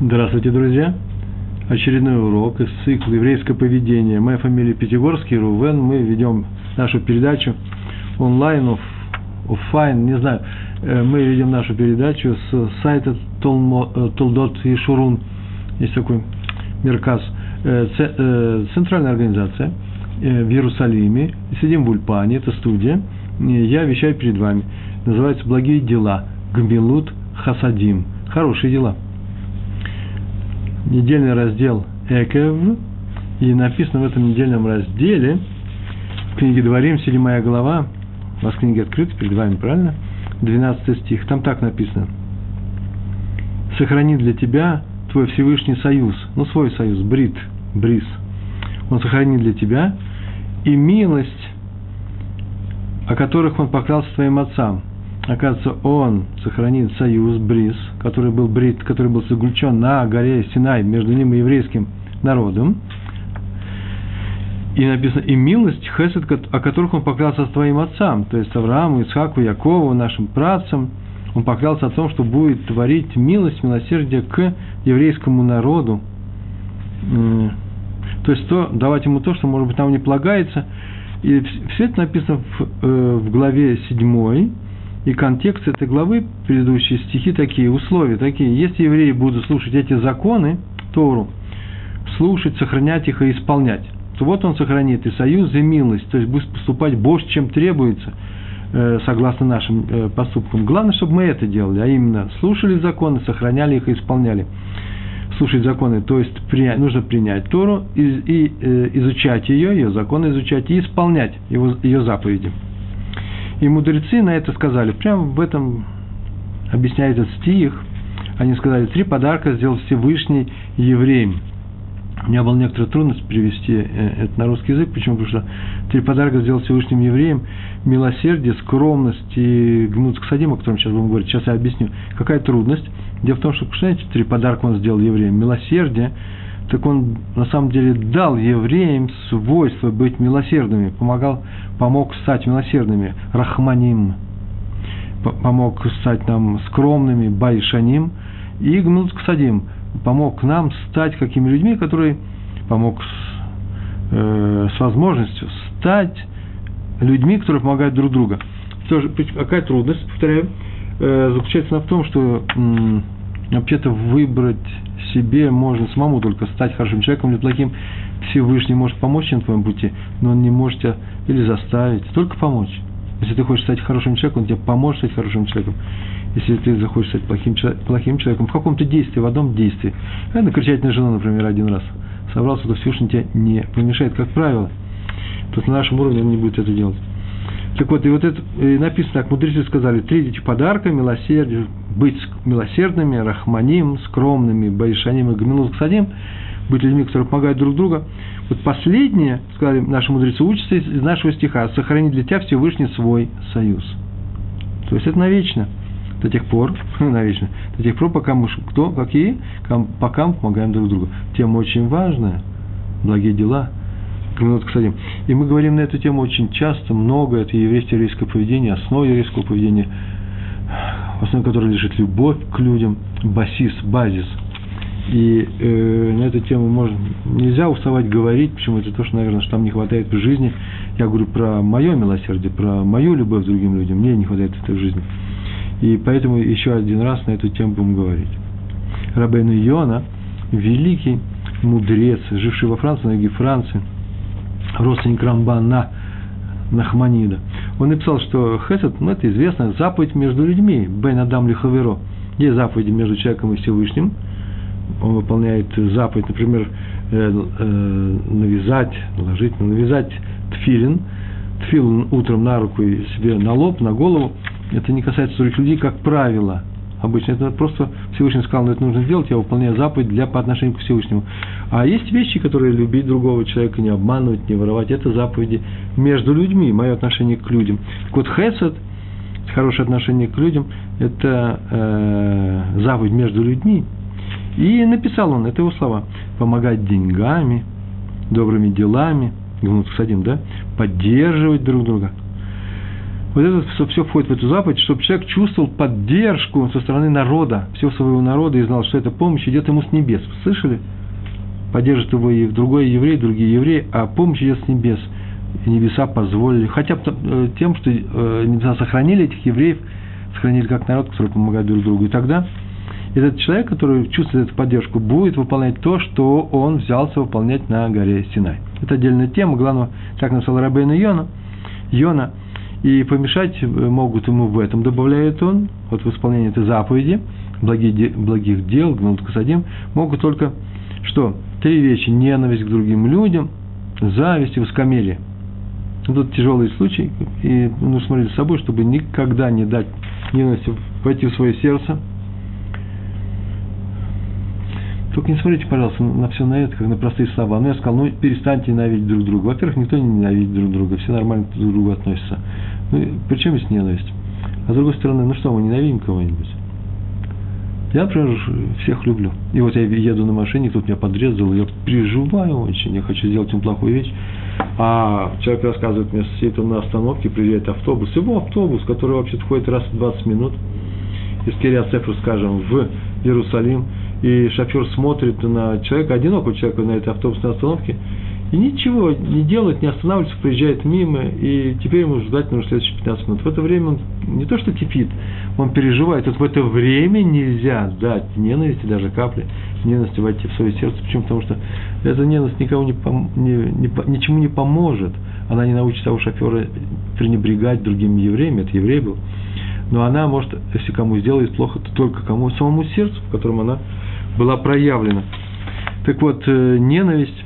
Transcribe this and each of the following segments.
Здравствуйте, друзья! Очередной урок из цикла «Еврейское поведение». Моя фамилия Пятигорский, Рувен. Мы ведем нашу передачу онлайн, офлайн, не знаю. Э, мы ведем нашу передачу с сайта Толдот Йешурун. Есть такой מרכז. Э, центральная организация э, в Иерусалиме. Сидим в Ульпане, это студия. Я вещаю перед вами. Называется «Благие дела». Гмилут Хасадим. Хорошие дела – недельный раздел Экев, и написано в этом недельном разделе, в книге Дворим, 7 глава, у вас книги открыты перед вами, правильно? 12 стих, там так написано. «Сохрани для тебя твой Всевышний союз, ну, свой союз, брит, бриз. Он сохранит для тебя и милость, о которых он поклялся твоим отцам, оказывается, он сохранит союз Бриз, который был брит, который был заключен на горе Синай между ним и еврейским народом. И написано, и милость, хесед, о которых он поклялся с твоим отцам, то есть Аврааму, Исхаку, Якову, нашим працам, он поклялся о том, что будет творить милость, милосердие к еврейскому народу. То есть то, давать ему то, что, может быть, нам не полагается. И все это написано в, э, в главе 7, и контекст этой главы, предыдущие стихи такие, условия такие. Если евреи будут слушать эти законы, Тору, слушать, сохранять их и исполнять, то вот он сохранит и союз, и милость, то есть будет поступать больше, чем требуется, э, согласно нашим э, поступкам. Главное, чтобы мы это делали, а именно слушали законы, сохраняли их и исполняли. Слушать законы, то есть принять, нужно принять Тору и, и э, изучать ее, ее законы изучать и исполнять его, ее заповеди. И мудрецы на это сказали, прямо в этом объясняет этот стих, они сказали, три подарка сделал Всевышний евреям. У меня была некоторая трудность перевести э, это на русский язык. Почему? Потому что три подарка сделал Всевышним евреям. Милосердие, скромность и гнут к садим, о котором сейчас будем говорить. Сейчас я объясню. Какая трудность? Дело в том, что, представляете, три подарка он сделал евреям. Милосердие, так он на самом деле дал евреям свойство быть милосердными, помогал, помог стать милосердными, рахманим, помог стать нам скромными, байшаним, и гнут ксадим, помог нам стать какими людьми, которые помог с, э, с возможностью стать людьми, которые помогают друг другу. Тоже, какая трудность, повторяю, э, заключается в том, что вообще-то выбрать себе можно самому только стать хорошим человеком или плохим. Всевышний может помочь на твоем пути, но он не может тебя или заставить, только помочь. Если ты хочешь стать хорошим человеком, он тебе поможет стать хорошим человеком. Если ты захочешь стать плохим, плохим человеком, в каком-то действии, в одном действии. А накричать на жену, например, один раз. Собрался, то Всевышний тебе не помешает, как правило. Тут на нашем уровне он не будет это делать. Так вот, и вот это и написано так, мудрецы сказали, три подарка, милосердие, быть милосердными, рахманим, скромными, байшаним и гамилут ксадим, быть людьми, которые помогают друг другу. Вот последнее, сказали наши мудрецы, учатся из нашего стиха, сохранить для тебя Всевышний свой союз. То есть это навечно, до тех пор, навечно, до тех пор, пока мы, кто, какие, пока мы помогаем друг другу. Тема очень важная, благие дела – Ксадим. И мы говорим на эту тему очень часто, много, это еврейское еврейское поведение, основа еврейского поведения, в основе которой лежит любовь к людям, басис, базис. И э, на эту тему можно, нельзя уставать говорить, почему это то, что, наверное, что там не хватает в жизни. Я говорю про мое милосердие, про мою любовь к другим людям, мне не хватает этой жизни. И поэтому еще один раз на эту тему будем говорить. Рабейну Йона, великий мудрец, живший во Франции, на юге Франции – родственник Рамбана Нахманида. Он написал, что хесед, ну это известно, заповедь между людьми, бен адам лихаверо. Есть заповеди между человеком и Всевышним. Он выполняет заповедь, например, э, э, навязать, наложить, навязать тфилин, тфилин утром на руку и себе на лоб, на голову. Это не касается других людей, как правило – обычно. Это просто Всевышний сказал, но это нужно сделать, я выполняю заповедь для, по отношению к Всевышнему. А есть вещи, которые любить другого человека, не обманывать, не воровать, это заповеди между людьми, мое отношение к людям. Так вот, хесед, хорошее отношение к людям, это э, заповедь между людьми. И написал он, это его слова, помогать деньгами, добрыми делами, Гмут Садим, да, поддерживать друг друга, Вот это все, все входит в эту заповедь, чтобы человек чувствовал поддержку со стороны народа, всего своего народа, и знал, что эта помощь идет ему с небес. Слышали? Поддержит его и другой еврей, другие евреи, а помощь идет с небес. И небеса позволили, хотя бы э, тем, что э, небеса сохранили этих евреев, сохранили как народ, который помогает друг другу. И тогда этот человек, который чувствует эту поддержку, будет выполнять то, что он взялся выполнять на горе Синай. Это отдельная тема, главное, так написал Рабейна Йона. Йона. И помешать могут ему в этом, добавляет он, вот в исполнении этой заповеди, благих, благих дел, гнут касадим, могут только, что? Три вещи. Ненависть к другим людям, зависть и высокомерие. Тут тяжелый случай, и нужно смотреть за собой, чтобы никогда не дать ненависти войти в свое сердце, только не смотрите, пожалуйста, на все на это, как на простые слова. Ну, я сказал, ну, перестаньте ненавидеть друг друга. Во-первых, никто не ненавидит друг друга, все нормально друг к другу относятся. Ну, при чем здесь ненависть? А с другой стороны, ну что, мы ненавидим кого-нибудь? Я, например, всех люблю. И вот я еду на машине, тут меня подрезал, я переживаю очень, я хочу сделать ему плохую вещь. А человек рассказывает мне, сидит он на остановке, приезжает автобус, его автобус, который вообще ходит раз в 20 минут, из Кириацефру, скажем, в Иерусалим, и шофер смотрит на человека, одинокого человека на этой автобусной остановке, и ничего не делает, не останавливается, проезжает мимо, и теперь ему ждать нужно следующие 15 минут. В это время он не то что кипит, он переживает. Вот в это время нельзя дать ненависти, даже капли ненависти войти в свое сердце. Почему? Потому что эта ненависть никому не, пом- не, не, ничему не поможет. Она не научит того шофера пренебрегать другими евреями, это еврей был. Но она может, если кому сделает плохо, то только кому? Самому сердцу, в котором она была проявлена. Так вот, э, ненависть,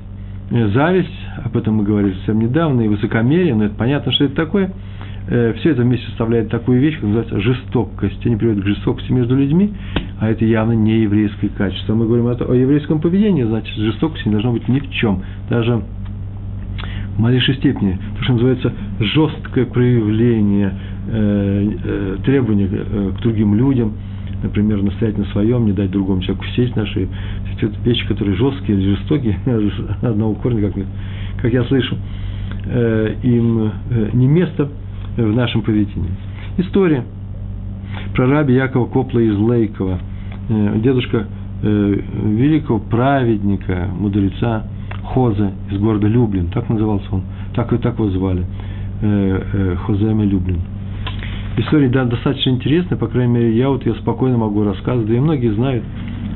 э, зависть, об этом мы говорили совсем недавно, и высокомерие, но это понятно, что это такое. Э, Все это вместе составляет такую вещь, как называется жестокость. Они приводят к жестокости между людьми, а это явно не еврейское качество. Мы говорим о еврейском поведении, значит, жестокости не должно быть ни в чем. Даже в малейшей степени. То, что называется жесткое проявление требования к другим людям – например, настоять на своем, не дать другому человеку сесть на шею. Все эти вещи, которые жесткие или жестокие, одного корня, как, как я слышу, э, им э, не место в нашем поведении. История про раби Якова Копла из Лейкова, э, дедушка великого праведника, мудреца Хоза из города Люблин, так назывался он, так и так его звали, Хоземе Люблин – история да, достаточно интересная, по крайней мере, я вот ее спокойно могу рассказывать, да и многие знают,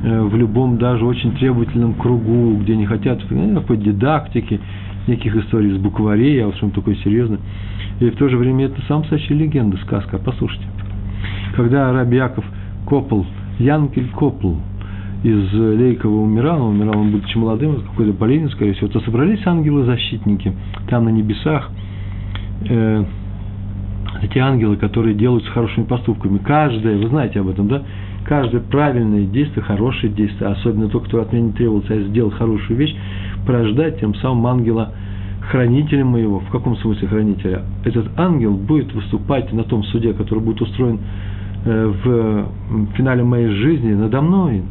э, в любом даже очень требовательном кругу, где не хотят ну, какой дидактики, неких историй с букварей, а вот что-то такое серьезное. И в то же время это сам настоящая легенда, сказка. Послушайте. Когда Раби Яков Копл, Янкель Копл из Лейкова умирал, умирал он будучи молодым, какой-то болезнью, скорее всего, то собрались ангелы-защитники там на небесах, э, эти ангелы, которые делают с хорошими поступками. Каждое, вы знаете об этом, да? Каждое правильное действие, хорошее действие, особенно то, кто от меня не требовался, а сделал хорошую вещь, порождает тем самым ангела хранителем моего. В каком смысле хранителя? Этот ангел будет выступать на том суде, который будет устроен э, в финале моей жизни надо мной,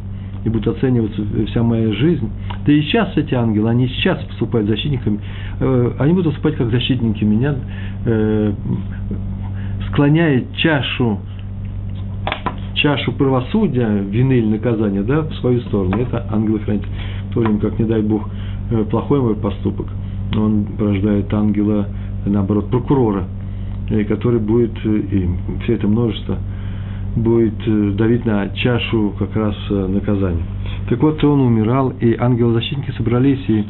и будет оцениваться вся моя жизнь. Да и сейчас эти ангелы, они сейчас выступают защитниками, э, они будут выступать как защитники меня, э, склоняет чашу, чашу правосудия, вины или наказания, да, в свою сторону. Это ангел-хранитель. В то время как, не дай Бог, э, плохой мой поступок, он порождает ангела, наоборот, прокурора, э, который будет, э, и все это множество, будет давить на чашу как раз наказания. Так вот, он умирал, и ангелы-защитники собрались и,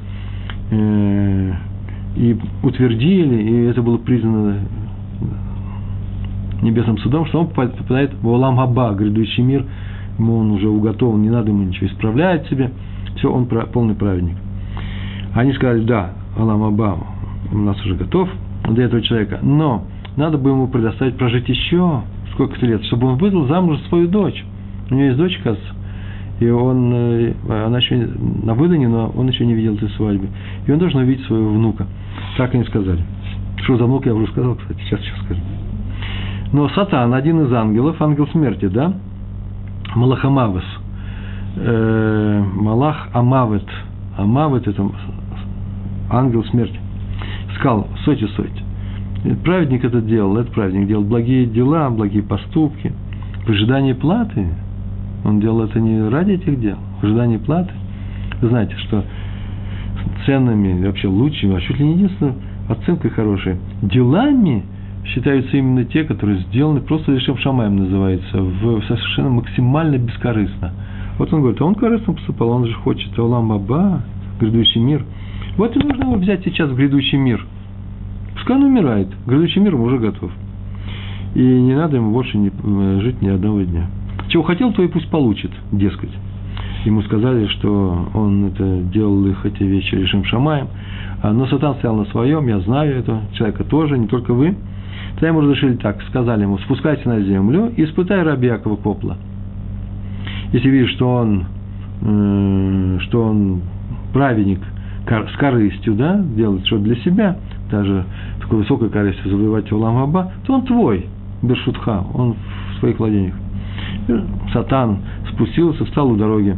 и утвердили, и это было признано небесным судом, что он попадает в Олам Хаба, грядущий мир, ему он уже уготован, не надо ему ничего исправлять себе, все, он полный праведник. Они сказали, да, Алам Аба у нас уже готов для этого человека, но надо бы ему предоставить прожить еще сколько-то лет, чтобы он выдал замуж свою дочь. У него есть дочь, кажется, и он, э, она еще на выдане, но он еще не видел этой свадьбы. И он должен увидеть своего внука. Так они сказали. Что за внук, я уже сказал, кстати, сейчас сейчас скажу. Но Сатан, один из ангелов, ангел смерти, да? Малахамавес. Э, Малах Амавет. Амавет – это ангел смерти. Сказал, стойте, стойте. Праведник это делал, этот праведник делал благие дела, благие поступки. В ожидании платы. Он делал это не ради этих дел, в ожидании платы. Вы знаете, что ценными, вообще лучшими, а чуть ли не единственной оценкой хорошей, делами считаются именно те, которые сделаны просто лишь шамаем называется, в совершенно максимально бескорыстно. Вот он говорит, а он корыстно поступал, он же хочет Алам Аба, грядущий мир. Вот и нужно его взять сейчас в грядущий мир. Пускай он умирает, грядущий мир уже готов. И не надо ему больше не, э, жить ни одного дня. Чего хотел, то и пусть получит, дескать. Ему сказали, что он это делал их эти вещи решим шамаем. А, но Сатан стоял на своем, я знаю этого человека тоже, не только вы. Тогда ему разрешили так, сказали ему, спускайся на землю и испытай раби Якова Копла. Если видишь, что он, э, что он праведник с корыстью, да, делает что для себя, даже такой высокой корыстью завоевать Улам Аба, то он твой, Бершутха, он в своих владениях. Сатан спустился, встал у дороги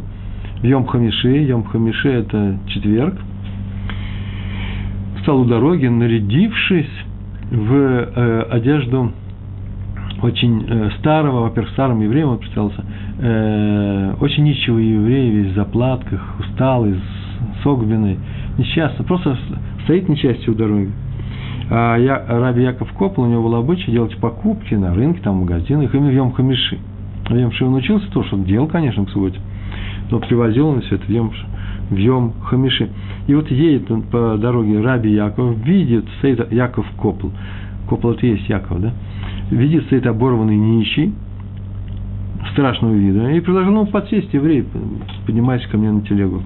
в Йом Хамиши. Йом Хамиши – это четверг. Встал у дороги, нарядившись в э, одежду очень э, старого, во-первых, старым евреем он представился, э, очень нищего еврея, весь в заплатках, усталый, согбенный, несчастный, просто стоит несчастье у дороги. А я, Раби Яков Копл, у него было обычай делать покупки на рынке, там, в магазинах, именно в Йом Хамиши. В Йом Хамиши он учился, то, что он делал, конечно, к субботе но привозил он все это в Йом, в Йом Хамиши. И вот едет он по дороге Раби Яков, видит, стоит Яков Копл. Копл это есть Яков, да? Видит, стоит оборванный нищий, страшного вида, и предложил ему подсесть, еврей, поднимайся ко мне на телегу,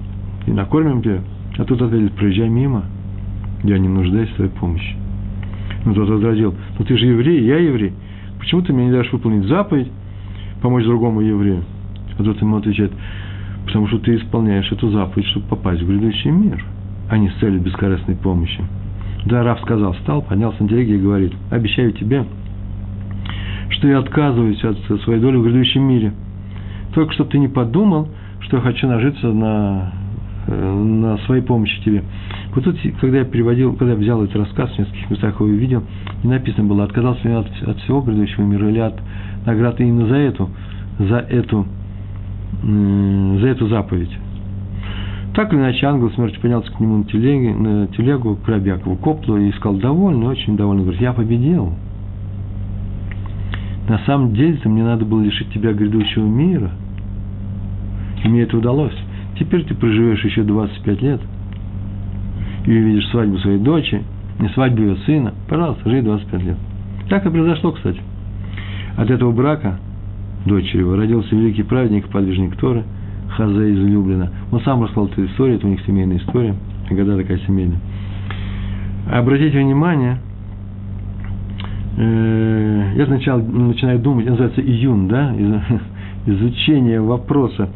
и накормим тебя. А тут ответил, проезжай мимо, я не нуждаюсь в твоей помощи. Ну, тот возразил, ну ты же еврей, я еврей, почему ты мне не дашь выполнить заповедь, помочь другому еврею? А тот ему отвечает, Потому что ты исполняешь эту заповедь, чтобы попасть в грядущий мир, а не с целью бескорыстной помощи. Да, Раф сказал, встал, поднялся на телеге и говорит, обещаю тебе, что я отказываюсь от своей доли в грядущем мире. Только чтобы ты не подумал, что я хочу нажиться на, э, на своей помощи тебе. Вот тут, когда я переводил, когда я взял этот рассказ, в нескольких местах его увидел, не написано было, отказался ли от, от всего грядущего мира или от награды именно за эту, за эту за эту заповедь. Так или иначе, ангел смерти поднялся к нему на, телеге, на телегу, к Рабякову коплу и сказал, довольный, очень довольный, говорит, я победил. На самом деле-то мне надо было лишить тебя грядущего мира. И мне это удалось. Теперь ты проживешь еще 25 лет и увидишь свадьбу своей дочери, не свадьбу ее сына. Пожалуйста, живи 25 лет. Так и произошло, кстати. От этого брака дочери его, родился великий праведник, подвижник Торы, Хазе из Люблина. Он сам рассказал эту историю, это у них семейная история, года такая семейная. Обратите внимание, э, я сначала начинаю думать, называется июн, да, изучение вопроса,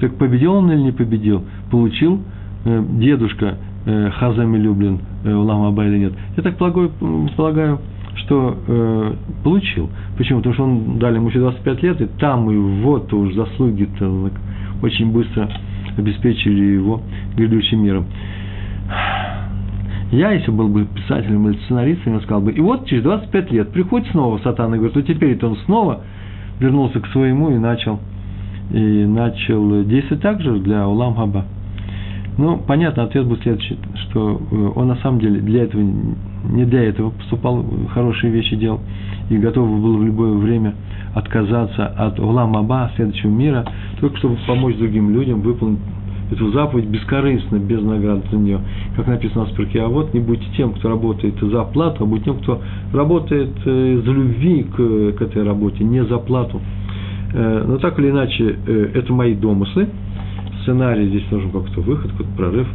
так победил он или не победил, получил э, дедушка э, Хазами Люблин Улам Аба или нет. Я так полагаю, полагаю что э, получил. Почему? Потому что он дали ему еще 25 лет, и там и вот уж заслуги-то очень быстро обеспечили его грядущим миром. Я, если был бы писателем или сценаристом, я сказал бы, и вот через 25 лет приходит снова сатана и говорит, ну теперь-то он снова вернулся к своему и начал, и начал действовать так же для Улам Хаба. Ну, понятно, ответ был следующий, что э, он на самом деле для этого, не для этого поступал, хорошие вещи делал, и готов был в любое время отказаться от Улам Аба, следующего мира, только чтобы помочь другим людям выполнить эту заповедь бескорыстно, без награды за нее. Как написано в Спирке, а вот не будьте тем, кто работает за плату, а будьте тем, кто работает э, за любви к, к этой работе, не за плату. Э, но так или иначе, это мои домыслы, сценарий, здесь нужен какой-то выход, какой-то прорыв.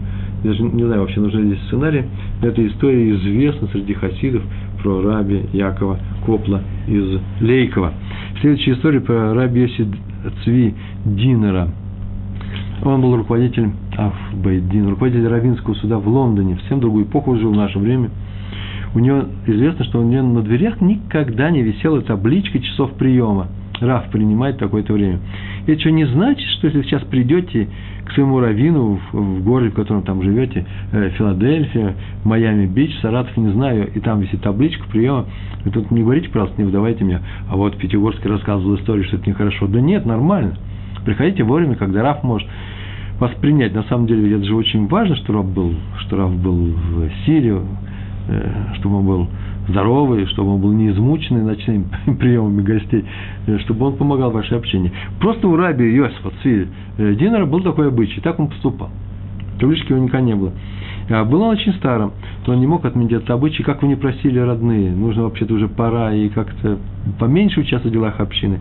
Я даже не знаю, вообще нужен ли здесь сценарий. Эта история известна среди хасидов про раби Якова Копла из Лейкова. Следующая история про раби Йоси Цви Динера. Он был руководителем Афбайдин, руководитель Равинского суда в Лондоне, в совсем другую эпоху жил в наше время. У него известно, что у него на дверях никогда не висела табличка часов приема. Раф принимает такое-то время. Это что не значит, что если сейчас придете к своему раввину в, в городе, в котором там живете, э, Филадельфия, Майами-Бич, Саратов, не знаю, и там висит табличка приема, вы тут не говорите, пожалуйста, не выдавайте меня, а вот Пятигорский рассказывал историю, что это нехорошо. Да нет, нормально. Приходите вовремя, когда Раф может вас принять. На самом деле, это же очень важно, что Раф был, что Раф был в Сирии, э, чтобы он был здоровый, чтобы он был не измученный ночными приемами гостей, э, чтобы он помогал вашей общении. Просто у раби Йосифа Цви э, Динера был такой обычай, так он поступал. Таблички у него никогда не было. А был он очень старым, то он не мог отменить этот обычай, как вы не просили родные. Нужно вообще-то уже пора и как-то поменьше участвовать в делах общины.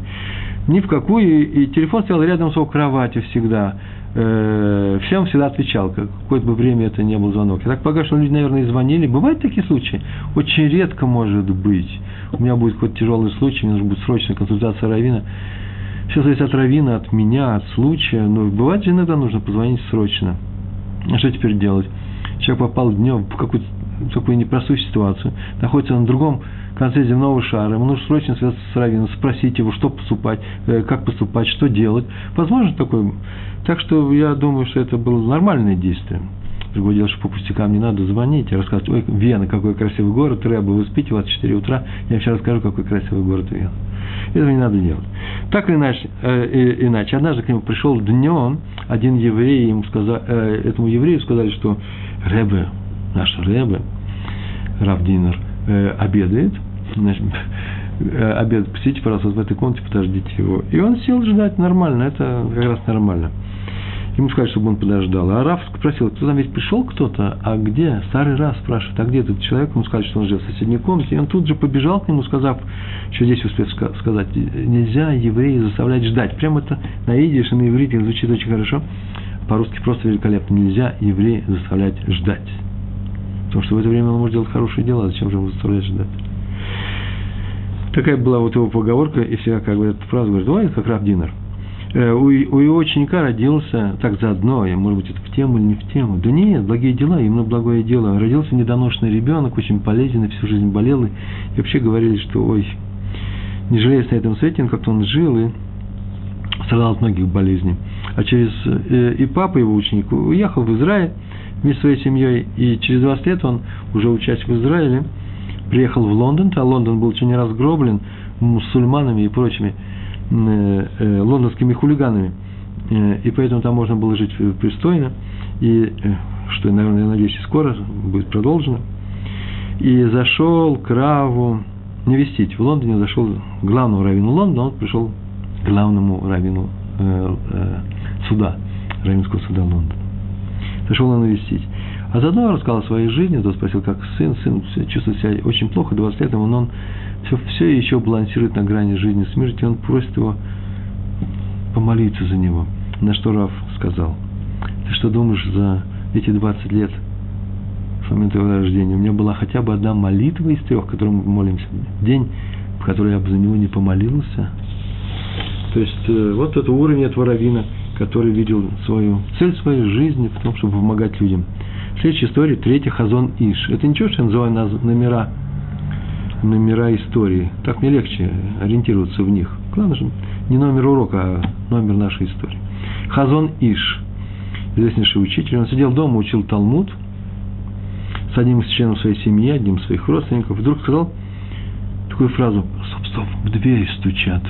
Ни в какую, и телефон стоял рядом с его кроватью всегда э, всем всегда отвечал, какое бы время это не был звонок. Я так полагаю, что люди, наверное, и звонили. Бывают такие случаи? Очень редко может быть. У меня будет какой-то тяжелый случай, мне нужна будет срочная консультация Равина. Все зависит от Равина, от меня, от случая. Но бывает же иногда нужно позвонить срочно. А что теперь делать? Человек попал днем в какую-то такую непростую ситуацию, находится на другом конце земного шара, ему нужно срочно связаться с Равином, спросить его, что поступать, э, как поступать, что делать. Возможно такое так что я думаю, что это было нормальное действие. Другое дело, что по пустякам не надо звонить и рассказывать, ой, Вена, какой красивый город, Рэба, вы спите, у вас 4 утра, я вообще расскажу, какой красивый город Вена. Этого не надо делать. Так или иначе, э, иначе однажды к нему пришел днем один еврей, ему сказал, э, этому еврею сказали, что Рэбе, наш Рэбе, Равдинер, э, обедает, значит, э, обед, посидите, пожалуйста, в этой комнате, подождите его. И он сел ждать нормально, это как раз нормально. Ему сказали, чтобы он подождал. А Раф спросил, кто там ведь пришел кто-то, а где? Старый Раф спрашивает, а где этот человек? Ему сказали, что он живет в соседней комнате. И он тут же побежал к нему, сказав, что здесь успел сказать, нельзя еврея заставлять ждать. Прямо это на идиш и на иврите звучит очень хорошо. По-русски просто великолепно. Нельзя еврея заставлять ждать. Потому что в это время он может делать хорошие дела, зачем же ему заставлять ждать? Такая была вот его поговорка, и всегда как бы эту фразу говорит, ой, как Раф Динер – Э, у, его ученика родился, так заодно, я, может быть, это в тему или не в тему. Да нет, благие дела, именно благое дело. Родился недоношенный ребенок, очень полезный, всю жизнь болел. И, и вообще говорили, что, ой, не жалеясь на этом свете, он как-то он жил и страдал от многих болезней. А через, э, и папа его ученик уехал в Израиль вместе со своей семьей, и через 20 лет он, уже учась в Израиле, приехал в Лондон, а Лондон был очень разгроблен мусульманами и прочими Э, э, лондонскими хулиганами, э, и поэтому там можно было жить пристойно, и что, наверное, я надеюсь, скоро будет продолжено. И зашел к Раву навестить. В Лондоне зашел главному раввину Лондона, он пришел главному раввину э, э, суда, раввинского суда Лондона. Зашел он навестить. А заодно рассказал о своей жизни, тот спросил, как сын, сын чувствует себя очень плохо, 20 лет ему, но он все, все еще балансирует на грани жизни и смерти, он просит его помолиться за него. На что Раф сказал, ты что думаешь за эти 20 лет с момента его рождения? У меня была хотя бы одна молитва из трех, которым мы молимся день, в который я бы за него не помолился. То есть, э, вот это уровень этого равина, который видел свою цель своей жизни в том, чтобы помогать людям. Следующая история, третья, Хазон Иш. Это ничего, что я называю номера номера истории. Так мне легче ориентироваться в них. Главное же не номер урока, а номер нашей истории. Хазон Иш, известнейший учитель, он сидел дома, учил Талмуд с одним из членов своей семьи, одним из своих родственников. Вдруг сказал такую фразу, стоп, стоп, в дверь стучат.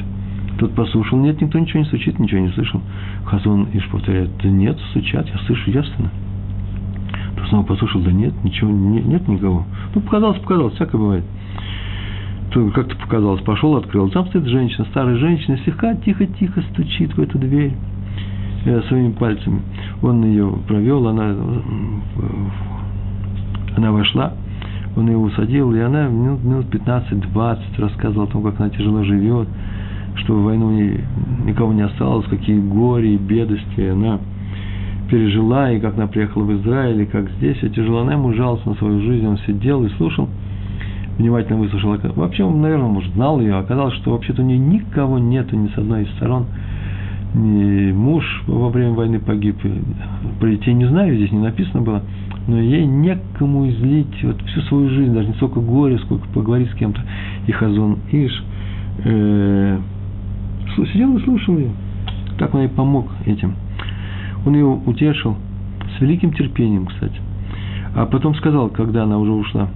Тот послушал, нет, никто ничего не стучит, ничего не слышал. Хазон Иш повторяет, да нет, стучат, я слышу явственно. Снова послушал, да нет, ничего, нет, нет никого. Ну, показалось, показалось, всякое бывает как-то показалось, пошел, открыл. Там стоит женщина, старая женщина, слегка тихо-тихо стучит в эту дверь э, своими пальцами. Он ее провел, она, она вошла, он ее усадил, и она минут, минут 15-20 рассказывала о том, как она тяжело живет, что в войну не, никого не осталось, какие горе и бедности она пережила, и как она приехала в Израиль, и как здесь все тяжело. Она ему жаловалась на свою жизнь, он сидел и слушал – внимательно выслушал. Вообще он, наверное, может, знал ее. Оказалось, что вообще-то у нее никого нету ни с одной из сторон. Ни муж во время войны погиб. Про не знаю, здесь не написано было. Но ей некому излить вот всю свою жизнь, даже не столько горе, сколько поговорить с кем-то. И Хазон Иш, э, сидел и слушал ее. Так он и помог этим. Он ее утешил с великим терпением, кстати. А потом сказал, когда она уже ушла,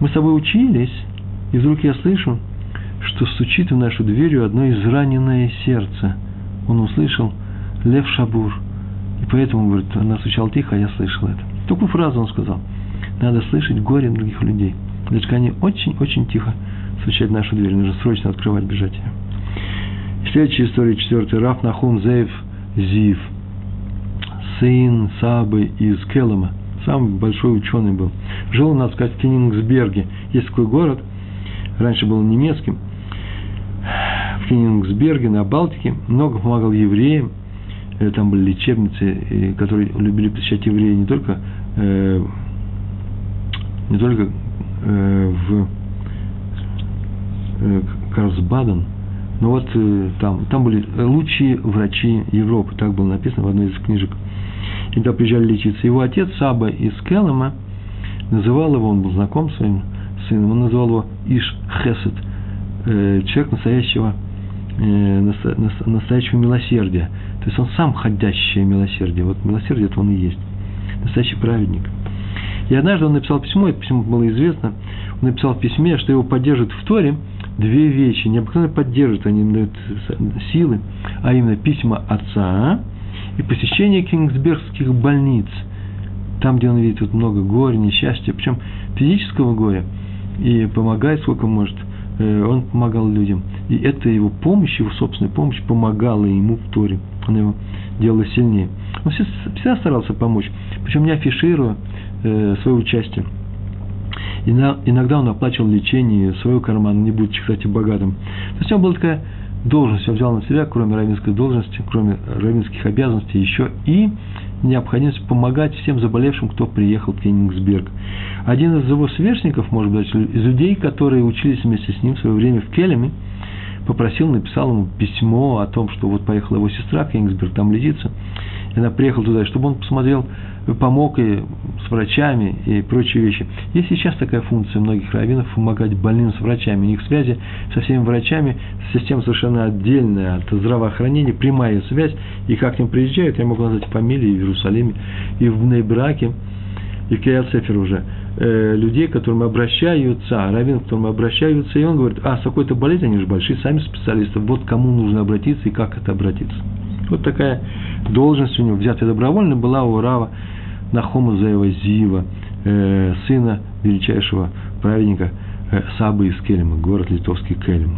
мы с тобой учились, и вдруг я слышу, что стучит в нашу дверь одно израненное сердце. Он услышал Лев Шабур. И поэтому, говорит, она стучала тихо, а я слышал это. Такую фразу он сказал. Надо слышать горе других людей. Значит, они очень-очень тихо стучать в нашу дверь. Нужно срочно открывать, бежать ее. Следующая история, четвертый. Раф Нахум Зеев Зив. Сын Сабы из Келема. Самый большой ученый был. Жил, надо сказать, в Кенигсберге. Есть такой город, раньше был немецким, в Кенигсберге, на Балтике. Много помогал евреям. Э, там были лечебницы, которые любили посещать евреи не только, э, не только э, в Карлсбаден, но вот там, там были лучшие врачи Европы, так было написано в одной из книжек. Туда приезжали лечиться. Его отец Саба из Келема называл его, он был знаком своим сыном, он называл его Иш Хесед, человек настоящего, настоящего милосердия. То есть он сам ходящее милосердие. Вот милосердие это он и есть. Настоящий праведник. И однажды он написал письмо, это письмо было известно, он написал в письме, что его поддерживают в Торе две вещи. Необыкновенно поддерживают, они им дают силы, а именно письма отца и посещение кингсбергских больниц. Там, где он видит вот много горя, несчастья, причем физического горя, и помогает сколько может. Э, он помогал людям. И это его помощь, его собственная помощь помогала ему в Торе она его делала сильнее. Он всегда старался помочь, причем не афишируя э, свое участие. Иногда он оплачивал лечение своего кармана, не будучи, кстати, богатым. То есть у него была такая должность, он взял на себя, кроме равенской должности, кроме равенских обязанностей, еще и необходимость помогать всем заболевшим, кто приехал в Кенигсберг. Один из его сверстников, может быть, из людей, которые учились вместе с ним в свое время в Келеме, попросил, написал ему письмо о том, что вот поехала его сестра Кенигсберг, там лечиться, и она приехала туда, чтобы он посмотрел, помог и с врачами и прочие вещи. Есть сейчас такая функция многих раввинов помогать больным с врачами. У них связи со всеми врачами, система совершенно отдельная от здравоохранения, прямая связь. И как к ним приезжают, я могу назвать фамилии в Иерусалиме, и в Нейбраке, и в Кириацефер уже – э, людей, к которым обращаются, раввин, к которым обращаются, и он говорит, а, с какой-то болезнью, они же большие сами специалисты, вот кому нужно обратиться и как это обратиться. Вот такая должность у него, взятая добровольно, была у Рава Нахома Заева Зива, э, сына величайшего праведника э, Сабы из Келема, город литовский Келем.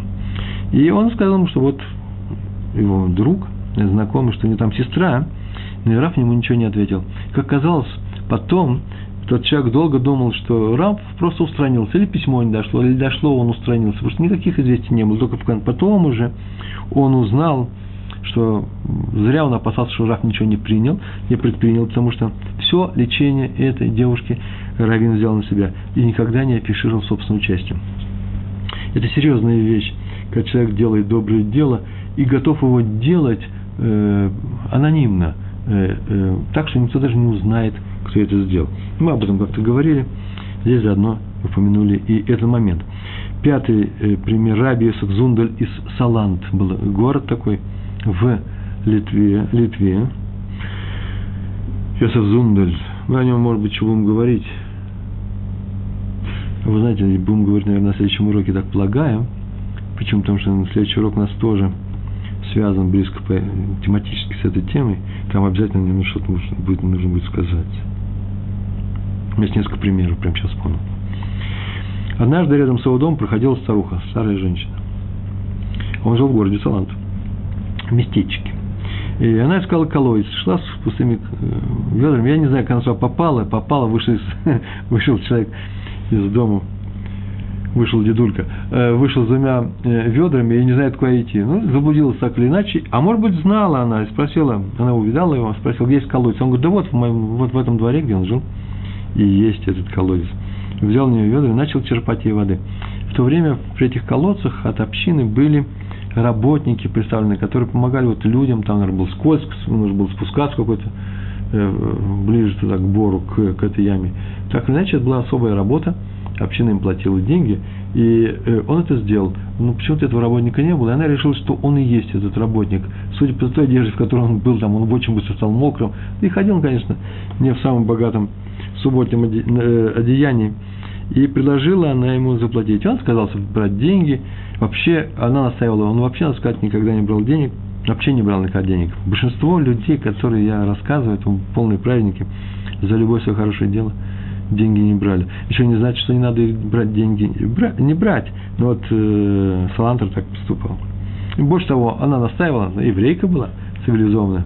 И он сказал ему, что вот его друг, знакомый, что у него там сестра, но и Раф ему ничего не ответил. Как казалось, потом тот человек долго думал, что раб просто устранился, или письмо не дошло, или дошло, он устранился, потому что никаких известий не было. Только потом уже он узнал, что зря он опасался, что раб ничего не принял, не предпринял, потому что все лечение этой девушки Равин взял на себя и никогда не афишировал собственное участие. Это серьезная вещь, когда человек делает доброе дело и готов его делать э, анонимно, э, э, так что никто даже не узнает, кто это сделал. Мы об этом как-то говорили, здесь заодно упомянули и этот момент. Пятый э, пример Раби Йосеф Зундаль из Салант, был город такой в Литве, Литве. Йосеф Зундаль, мы о нем, может быть, что будем говорить. Вы знаете, будем говорить, наверное, на следующем уроке, так полагаю. Почему? Потому что следующий урок у нас тоже связан близко по, тематически с этой темой. Там обязательно мне что-то будет, нужно будет сказать. У меня есть несколько примеров, прямо сейчас вспомнил. Однажды рядом с его домом проходила старуха, старая женщина. Он жил в городе Салант, в местечке. И она искала колодец, шла с пустыми э, ведрами. Я не знаю, как она сюда попала, попала, вышел, из, вышел человек из дома, вышел дедулька, э, вышел с двумя э, ведрами и не знает, куда идти. Ну, заблудилась так или иначе. А может быть, знала она, спросила, она увидала его, спросила, где есть колодец. Он говорит, да вот в, моем, вот в этом дворе, где он жил и есть этот колодец. Взял у нее ведра и начал черпать ей воды. В то время при этих колодцах от общины были работники представлены, которые помогали вот людям, там, наверное, был скользко, нужно было спускаться какой-то э, ближе туда, к бору, к, к этой яме. Так или иначе, это была особая работа, община им платила деньги, и э, он это сделал. Но почему-то этого работника не было, и она решила, что он и есть этот работник. Судя по той одежде, в которой он был, там он очень быстро стал мокрым. И ходил он, конечно, не в самом богатом субботнем э, одеянии. И предложила она ему заплатить. Он отказался брать деньги. Вообще, она настаивала, он вообще, надо сказать, никогда не брал денег. Вообще не брал никогда денег. Большинство людей, которые я рассказываю, это полные праведники, за любое свое хорошее дело – деньги не брали. Еще не значит, что не надо брать деньги, бра, не брать. Но вот э, Салантер так поступал. И больше того, она настаивала, она еврейка была цивилизованная.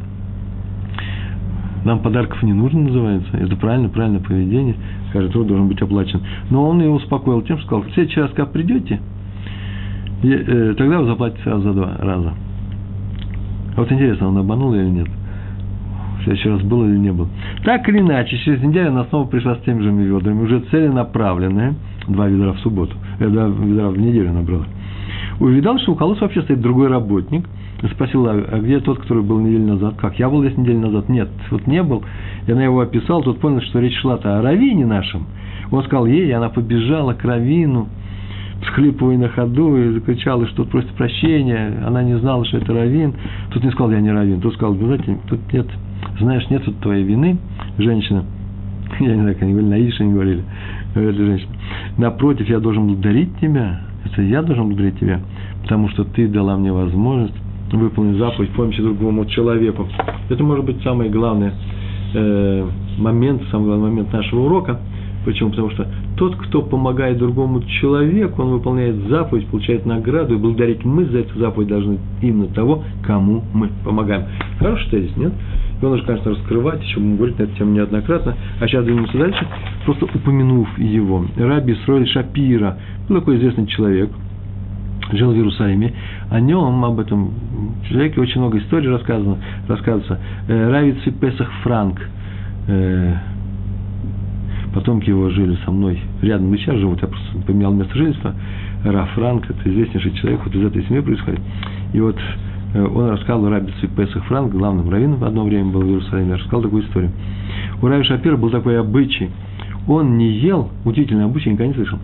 Нам подарков не нужно, называется. Это правильно, правильное поведение. Каждый труд должен быть оплачен. Но он ее успокоил тем, что сказал, в следующий раз, как придете, тогда вы заплатите сразу за два раза. Вот интересно, он обманул или нет? следующий раз был или не был. Так или иначе, через неделю она снова пришла с теми же ведрами, уже целенаправленная, два ведра в субботу, э, два ведра в неделю набрала. Увидал, что у колодца вообще стоит другой работник, спросил, а где тот, который был неделю назад? Как, я был здесь неделю назад? Нет, вот не был. И она его описал, тут понял, что речь шла-то о равине нашем. Он сказал ей, и она побежала к равину, всхлипывая на ходу, и закричала, что просит прощения. Она не знала, что это равин. Тут не сказал, я не равин. Тут сказал, знаете, тут нет знаешь, нет тут твоей вины, женщина, я не знаю, как они говорили, на Ише они говорили, говорили женщина, напротив, я должен благодарить тебя, это я должен благодарить тебя, потому что ты дала мне возможность выполнить заповедь помощи другому человеку. Это может быть самый главный э, момент, самый главный момент нашего урока. Почему? Потому что тот, кто помогает другому человеку, он выполняет заповедь, получает награду, и благодарить мы за эту заповедь должны именно того, кому мы помогаем. Хороший тезис, нет? Его нужно, конечно, раскрывать, еще будем говорить на эту тему неоднократно. А сейчас двинемся дальше, просто упомянув его. Раби Сройль Шапира был такой известный человек, жил в Иерусалиме. О нем, об этом человеке очень много историй рассказано, рассказывается. Э, Равиц и Песах Франк, э, потомки его жили со мной рядом, и сейчас живут, я просто поменял место жительства. Раф Франк, это известнейший человек, вот из этой семьи происходит. И вот Э, он рассказал Раби Песах Франк, главным раввином в одно время был в Иерусалиме, рассказал такую историю. У Раби Шапира был такой обычай. Он не ел, удивительный обычай, никогда не слышал,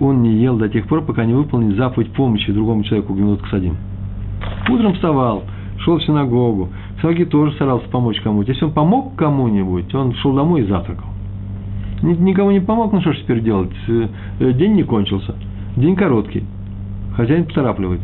он не ел до тех пор, пока не выполнит заповедь помощи другому человеку, гнут к садим. Утром вставал, шел в синагогу, в синагоге тоже старался помочь кому-то. Если он помог кому-нибудь, он шел домой и завтракал. Никому не помог, ну что ж теперь делать? Э, день не кончился, день короткий, хозяин поторапливает.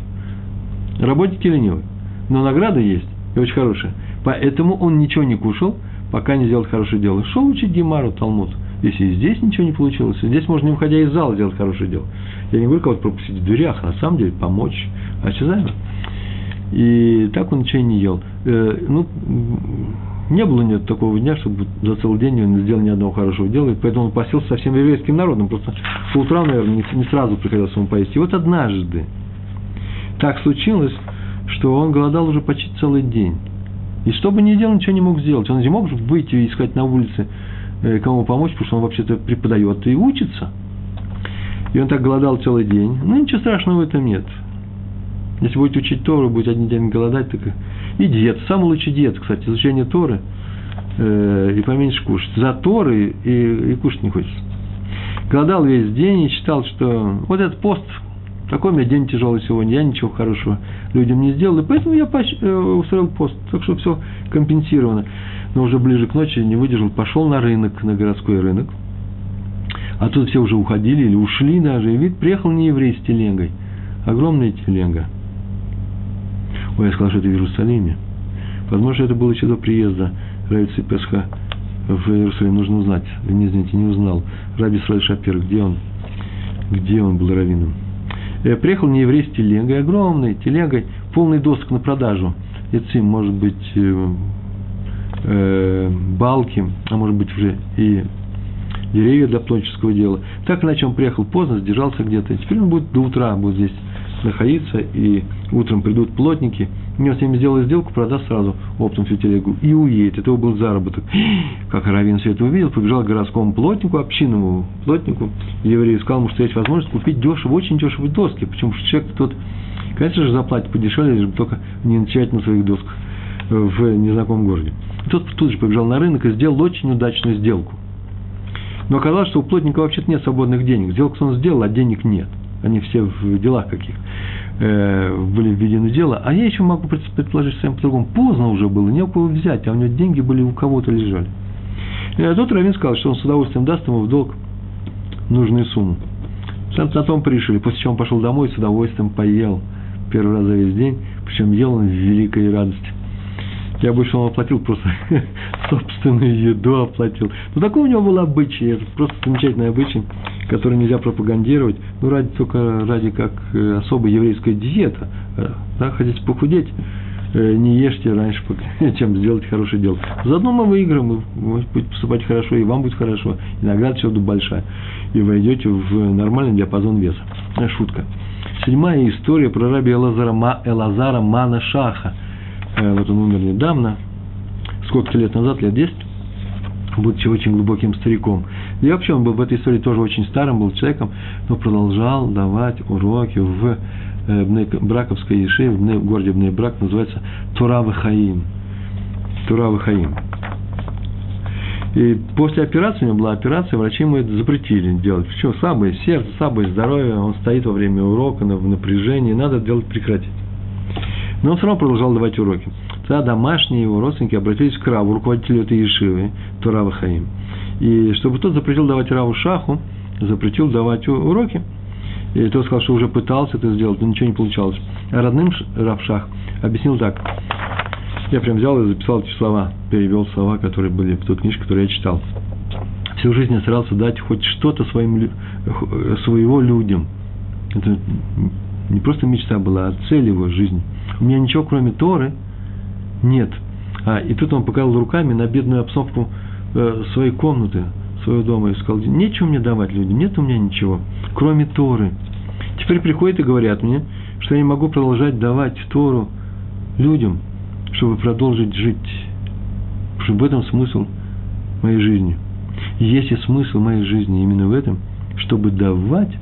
Работники ленивые но награда есть, и очень хорошая. Поэтому он ничего не кушал, пока не сделал хорошее дело. Шел учить Гемару, Талмуд. Если и здесь ничего не получилось, здесь можно, не уходя из зала, сделать хорошее дело. Я не говорю кого-то пропустить в дверях, а на самом деле помочь осязаемо. И так он ничего не ел. Э, ну, не было нет такого дня, чтобы за целый день он не сделал ни одного хорошего дела, и поэтому он посел со всем еврейским народом. Просто по утрам, наверное, не, не сразу приходилось ему поесть. И вот однажды так случилось, что он голодал уже почти целый день. И что бы ни делал, ничего не мог сделать. Он не мог выйти и искать на улице, э, кому помочь, потому что он вообще-то преподает и учится. И он так голодал целый день. Ну, ничего страшного в этом нет. Если будете учить Тору, будете один день голодать, так и диет. Самый лучший диет, кстати, изучение Торы э, и поменьше кушать. За Торы и, и кушать не хочется. Голодал весь день и считал, что вот этот пост, такой у меня день тяжелый сегодня, я ничего хорошего людям не сделал, и поэтому я э, устроил пост. Так что все компенсировано. Но уже ближе к ночи не выдержал, пошел на рынок, на городской рынок. А тут все уже уходили или ушли даже. И вид приехал не еврей с телегой. Огромная телега. Ой, я сказал, что это в Иерусалиме. Возможно, это было еще до приезда Равицы Песха в Иерусалим. Нужно узнать. Не извините, не узнал. Раби Сроль Шапир, где он? Где он был раввином? Э, приехал не еврей с телегой, огромной телегой, полный досок на продажу. Яцим, может быть, э, э, балки, а может быть уже и деревья для плотнического дела. Так иначе он приехал поздно, задержался где-то. Теперь он будет до утра будет здесь находиться, и утром придут плотники – он с ними сделал сделку, продаст сразу оптом всю телегу и уедет. Это его был заработок. Как Равин все это увидел, побежал к городскому плотнику, общинному плотнику. Еврей сказал ему, что есть возможность купить дешево, очень дешевые доски. Почему что человек тот, конечно же, заплатит подешевле, чтобы только не начать на своих досках в незнакомом городе. Тот тут же побежал на рынок и сделал очень удачную сделку. Но оказалось, что у плотника вообще-то нет свободных денег. Сделку он сделал, а денег нет. Они все в делах каких э, были введены в дело. А я еще могу предположить совсем по-другому. Поздно уже было, не у кого взять, а у него деньги были у кого-то лежали. И тот Равин сказал, что он с удовольствием даст ему в долг нужную сумму. На том пришли, после чего он пошел домой и с удовольствием поел первый раз за весь день, причем ел он в великой радости. Я больше он оплатил просто собственную еду оплатил. Ну, такой у него был обычай, это просто замечательный обычай, который нельзя пропагандировать, ну, ради только ради как э, особая еврейская диета. Э, да, хотите похудеть, э, не ешьте раньше, чем сделать хорошее дело. Заодно мы выиграем, может быть, поступать хорошо, и вам будет хорошо, и награда будет большая, и войдете в нормальный диапазон веса. Шутка. Седьмая история про раби Элазара, Элазара Мана Шаха – вот он умер недавно, сколько-то лет назад, лет 10, будучи очень глубоким стариком. И вообще он был в этой истории тоже очень старым, был человеком, но продолжал давать уроки в э, Браковской Еше, в городе Брак, называется Туравы Хаим. Туравы Хаим. И после операции, у него была операция, врачи ему это запретили делать. Почему? Слабое сердце, слабое здоровье, он стоит во время урока в напряжении, надо делать прекратить. Но он все равно продолжал давать уроки. Тогда домашние его родственники обратились к Раву, руководителю этой Ешивы, Турава Хаим. И чтобы тот запретил давать Раву Шаху, запретил давать уроки. И тот сказал, что уже пытался это сделать, но ничего не получалось. А родным Равшах объяснил так. Я прям взял и записал эти слова, перевел слова, которые были в той книжке, которую я читал. Всю жизнь я старался дать хоть что-то своим, своего людям. Это не просто мечта была, а цель его жизни – у меня ничего, кроме Торы, нет. А, и тут он показал руками на бедную обстановку э, своей комнаты, своего дома, и сказал, нечего мне давать людям, нет у меня ничего, кроме Торы. Теперь приходят и говорят мне, что я не могу продолжать давать Тору людям, чтобы продолжить жить. Потому в этом смысл моей жизни. Если смысл моей жизни именно в этом, чтобы давать,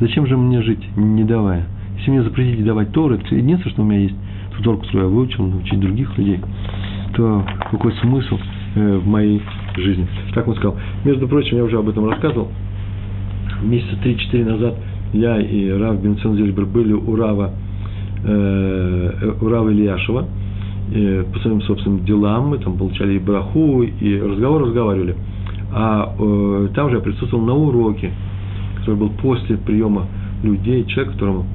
зачем же мне жить, не давая? Если мне запретить давать Торы, это единственное, что у меня есть, ту Тору, которую я выучил, научить других людей, то какой смысл э, в моей жизни? Так он сказал. Между прочим, я уже об этом рассказывал. Месяца 3-4 назад я и Рав Бенцен Зельбер были у Рава, э, у Рава Ильяшева, э, по своим собственным делам, мы там получали и браху, и разговор разговаривали. А э, там же я присутствовал на уроке, который был после приема людей, человек, которому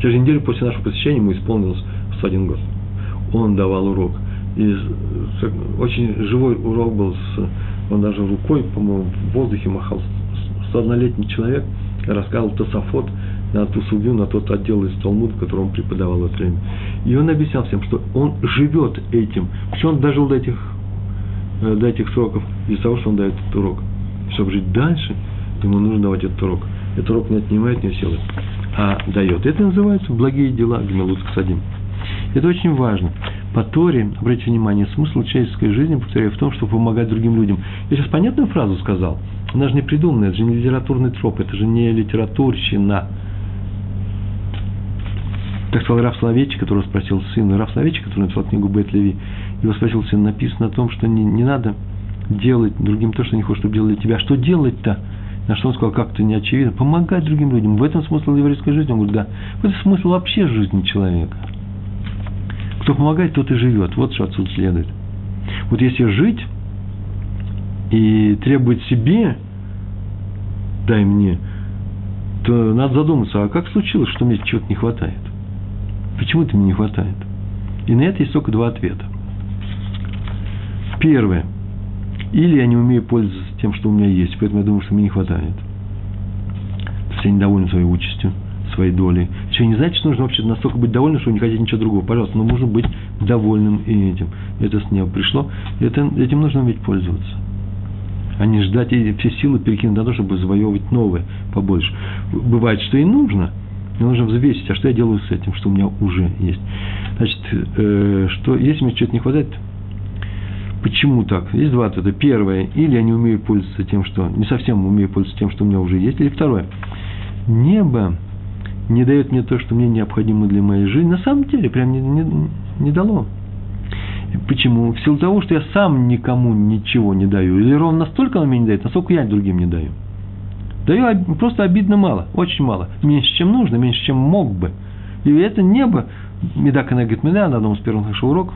Через неделю после нашего посещения ему исполнилось 101 год. Он давал урок. И очень живой урок был. С, он даже рукой, по-моему, в воздухе махал. 101-летний человек рассказывал Тософот на ту судью, на тот отдел из Талмуда, который он преподавал в это время. И он объяснял всем, что он живет этим. Почему он дожил до этих, э, до этих сроков? Из-за того, что он дает этот урок. Чтобы жить дальше, ему нужно давать этот урок. Этот урок не отнимает не силы а дает. Это называется благие дела Гмелут Ксадим. Это очень важно. По Торе, обратите внимание, смысл человеческой жизни, повторяю, в том, чтобы помогать другим людям. Я сейчас понятную фразу сказал? Она же не придуманная, это же не литературный троп, это же не литературщина. Так сказал Раф Соловейчик, который спросил сына, Раф Соловейчик, который написал книгу Бет Леви, его спросил сын, написано о том, что не, не надо делать другим то, что не хочешь, чтобы делали тебя. Что делать-то? На что он сказал, как-то не очевидно. Помогать другим людям. В этом смысл еврейской жизни. Он говорит, да. В этом смысл вообще жизни человека. Кто помогает, тот и живет. Вот что отсюда следует. Вот если жить и требовать себе, дай мне, то надо задуматься, а как случилось, что мне чего-то не хватает? Почему это мне не хватает? И на это есть только два ответа. Первое – или я не умею пользоваться тем, что у меня есть, поэтому я думаю, что мне не хватает. То есть я недоволен своей участью, своей долей. Все не значит, что нужно вообще настолько быть довольным, что не хотите ничего другого. Пожалуйста, но нужно быть довольным и этим. Это с неба пришло. Это, этим нужно уметь пользоваться. А не ждать и все силы перекинуть на то, чтобы завоевывать новое побольше. Бывает, что и нужно, но нужно взвесить, а что я делаю с этим, что у меня уже есть. Значит, э, что если мне что-то не хватает, Почему так? Есть два ответа. Первое, или я не умею пользоваться тем, что, не совсем умею пользоваться тем, что у меня уже есть. Или второе, небо не дает мне то, что мне необходимо для моей жизни. На самом деле, прям не, не, не дало. Почему? В силу того, что я сам никому ничего не даю. Или ровно настолько он мне не дает, насколько я другим не даю. Даю просто обидно мало, очень мало. Меньше, чем нужно, меньше, чем мог бы. И это небо, Медак говорит Меда на одном из первых наших уроков,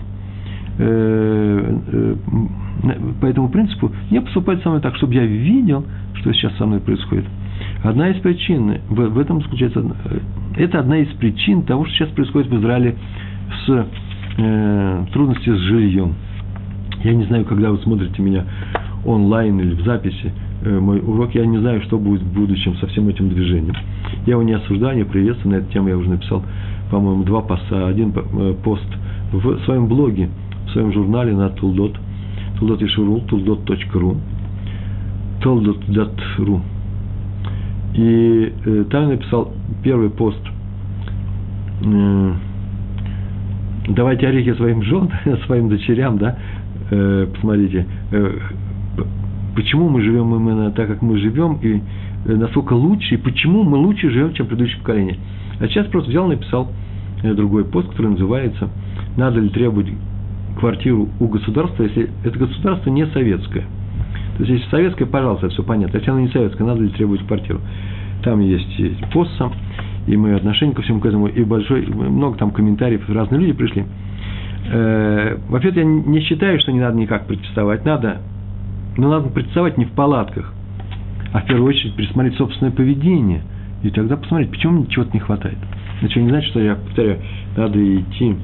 по этому принципу не поступать со мной так, чтобы я видел, что сейчас со мной происходит. Одна из причин, в, в этом заключается, э, это одна из причин того, что сейчас происходит в Израиле с э, трудности с жильем. Я не знаю, когда вы смотрите меня онлайн или в записи, э, мой урок, я не знаю, что будет в будущем со всем этим движением. Я его не осуждаю, не приветствую, на эту тему я уже написал, по-моему, два поста, один э, пост в своем блоге, своем журнале на Тулдот, Тулдот Ишуру, tuldot.ru, tuldot.ru. И э, там написал первый пост э, давайте орехи своим женам, своим дочерям, да, э, посмотрите, э, почему мы живем именно так, как мы живем, и э, насколько лучше, и почему мы лучше живем, чем предыдущее поколение. А сейчас просто взял и написал э, другой пост, который называется «Надо ли требовать квартиру у государства, если это государство не советское?» То есть, если советское, пожалуйста, все понятно. Если оно не советское, надо ли требовать квартиру? Там есть пост сам и мое отношение ко всему к этому, и большой, много там комментариев, разные люди пришли. Э, в ответ я не считаю, что не надо никак протестовать, надо, но надо протестовать не в палатках, а в первую очередь присмотреть собственное поведение, и тогда посмотреть, почему мне чего-то не хватает. Это не значит, что я повторяю, надо идти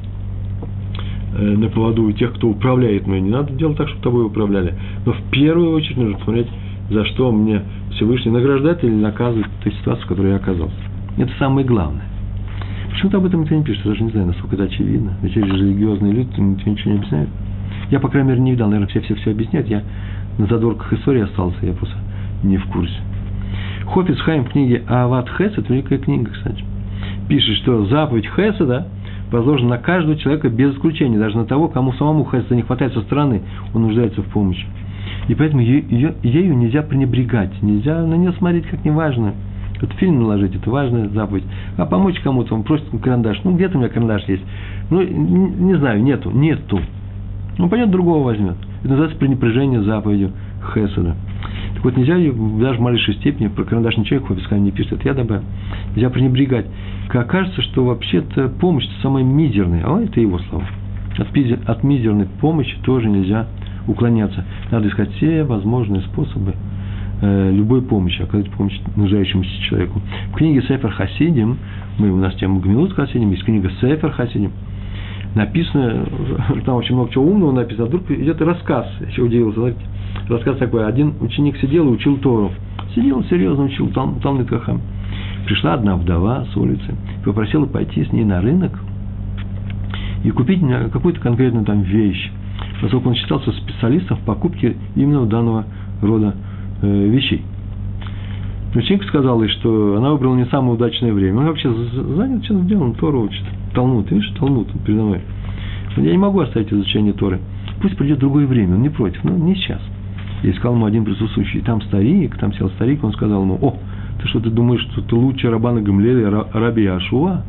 на поводу у тех, кто управляет мной. Не надо делать так, чтобы тобой управляли. Но в первую очередь нужно посмотреть, за что мне Всевышний награждает или наказывает ту ситуацию, в которой я оказался. Это самое главное. Почему-то об этом никто не пишет, я даже не знаю, насколько это очевидно. Ведь эти религиозные люди никто ничего не объясняют. Я, по крайней мере, не видал. Наверное, все все все объясняют. Я на задворках истории остался, я просто не в курсе. Хофиц Хайм в книге Ават Хесед, великая книга, кстати, пишет, что заповедь Хеседа возложена на каждого человека без исключения, даже на того, кому самому Хеседа не хватает со стороны, он нуждается в помощи. И поэтому ее, ее, ею нельзя пренебрегать, нельзя на нее смотреть как неважно. Вот фильм наложить, это важная заповедь. А помочь кому-то, он просит карандаш. Ну, где-то у меня карандаш есть. Ну, не, не знаю, нету, нету. Ну, пойдет другого возьмет. Это называется пренебрежение заповедью Хеседа. Так вот, нельзя даже в малейшей степени, про карандаш ничего Хофискайм не пишет, это я добавил. Нельзя пренебрегать. Как кажется, что вообще-то помощь самая мизерная, а это его слова. От, от мизерной помощи тоже нельзя уклоняться. Надо искать все возможные способы Э, любой помощи, оказать помощь нуждающемуся человеку. В книге Сефер Хасидим, мы, у нас тема Гмилут Хасидим, есть книга Сефер Хасидим, написано, там очень много чего умного написано, а вдруг идет рассказ, я еще удивился, знаете, рассказ такой, один ученик сидел и учил Тору, сидел серьезно учил там, там Кахам. Пришла одна вдова с улицы, попросила пойти с ней на рынок и купить какую-то конкретную там вещь, поскольку он считался специалистом в покупке именно данного рода Э, вещей. Ученик сказал ей, что она выбрала не самое удачное время. Он вообще занят чем делом, Тору учит. Талмуд, видишь, Талмуд передо мной. Я не могу оставить изучение Торы. Пусть придет другое время, он не против, но не сейчас. И сказал ему один присутствующий, там старик, там сел старик, он сказал ему, о, ты что, ты думаешь, что ты лучше Рабана Гамлеля, Раби Ашуа?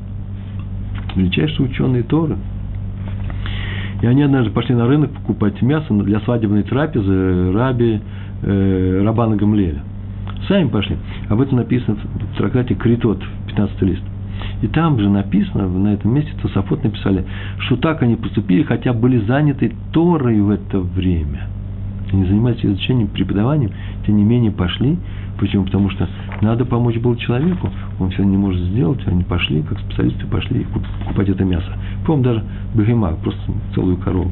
Величайший ученый Торы. И они однажды пошли на рынок покупать мясо для свадебной трапезы Раби э, Рабана Гамлеля. Сами пошли. Об этом написано в трактате Критот, 15 лист. И там же написано, на этом месте Тософот написали, что так они поступили, хотя были заняты Торой в это время. Они занимались изучением, преподаванием, тем не менее пошли. Почему? Потому что надо помочь было человеку, он все не может сделать, они пошли, как специалисты пошли покупать это мясо. По-моему, даже бегема, просто целую корову.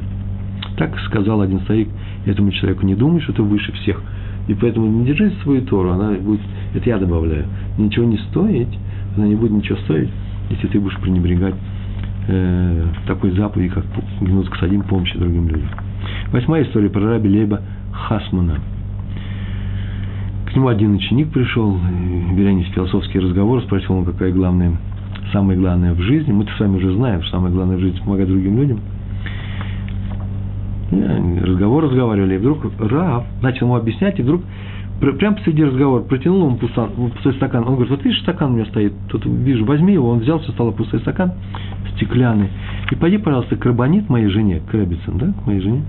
Так сказал один старик этому человеку, не думай, что ты выше всех. И поэтому не держи свою Тору, она будет, это я добавляю, ничего не стоить, она не будет ничего стоить, если ты будешь пренебрегать э, такой заповеди, как гнут к садим помощи другим людям. Восьмая история про раби Лейба Хасмана. К нему один ученик пришел, веря философский разговор, спросил он, какая главная, самое главное в жизни. Мы-то с вами уже знаем, что самое главное в жизни – помогать другим людям – разговор разговаривали, и вдруг Рав начал ему объяснять, и вдруг прямо посреди разговора протянул ему пустой, пустой стакан. Он говорит, вот видишь, стакан у меня стоит, тут вижу, возьми его. Он взял, все стало пустой стакан, стеклянный. И пойди, пожалуйста, к Рабанит моей жене, к Рэббитсон, да, к моей жене,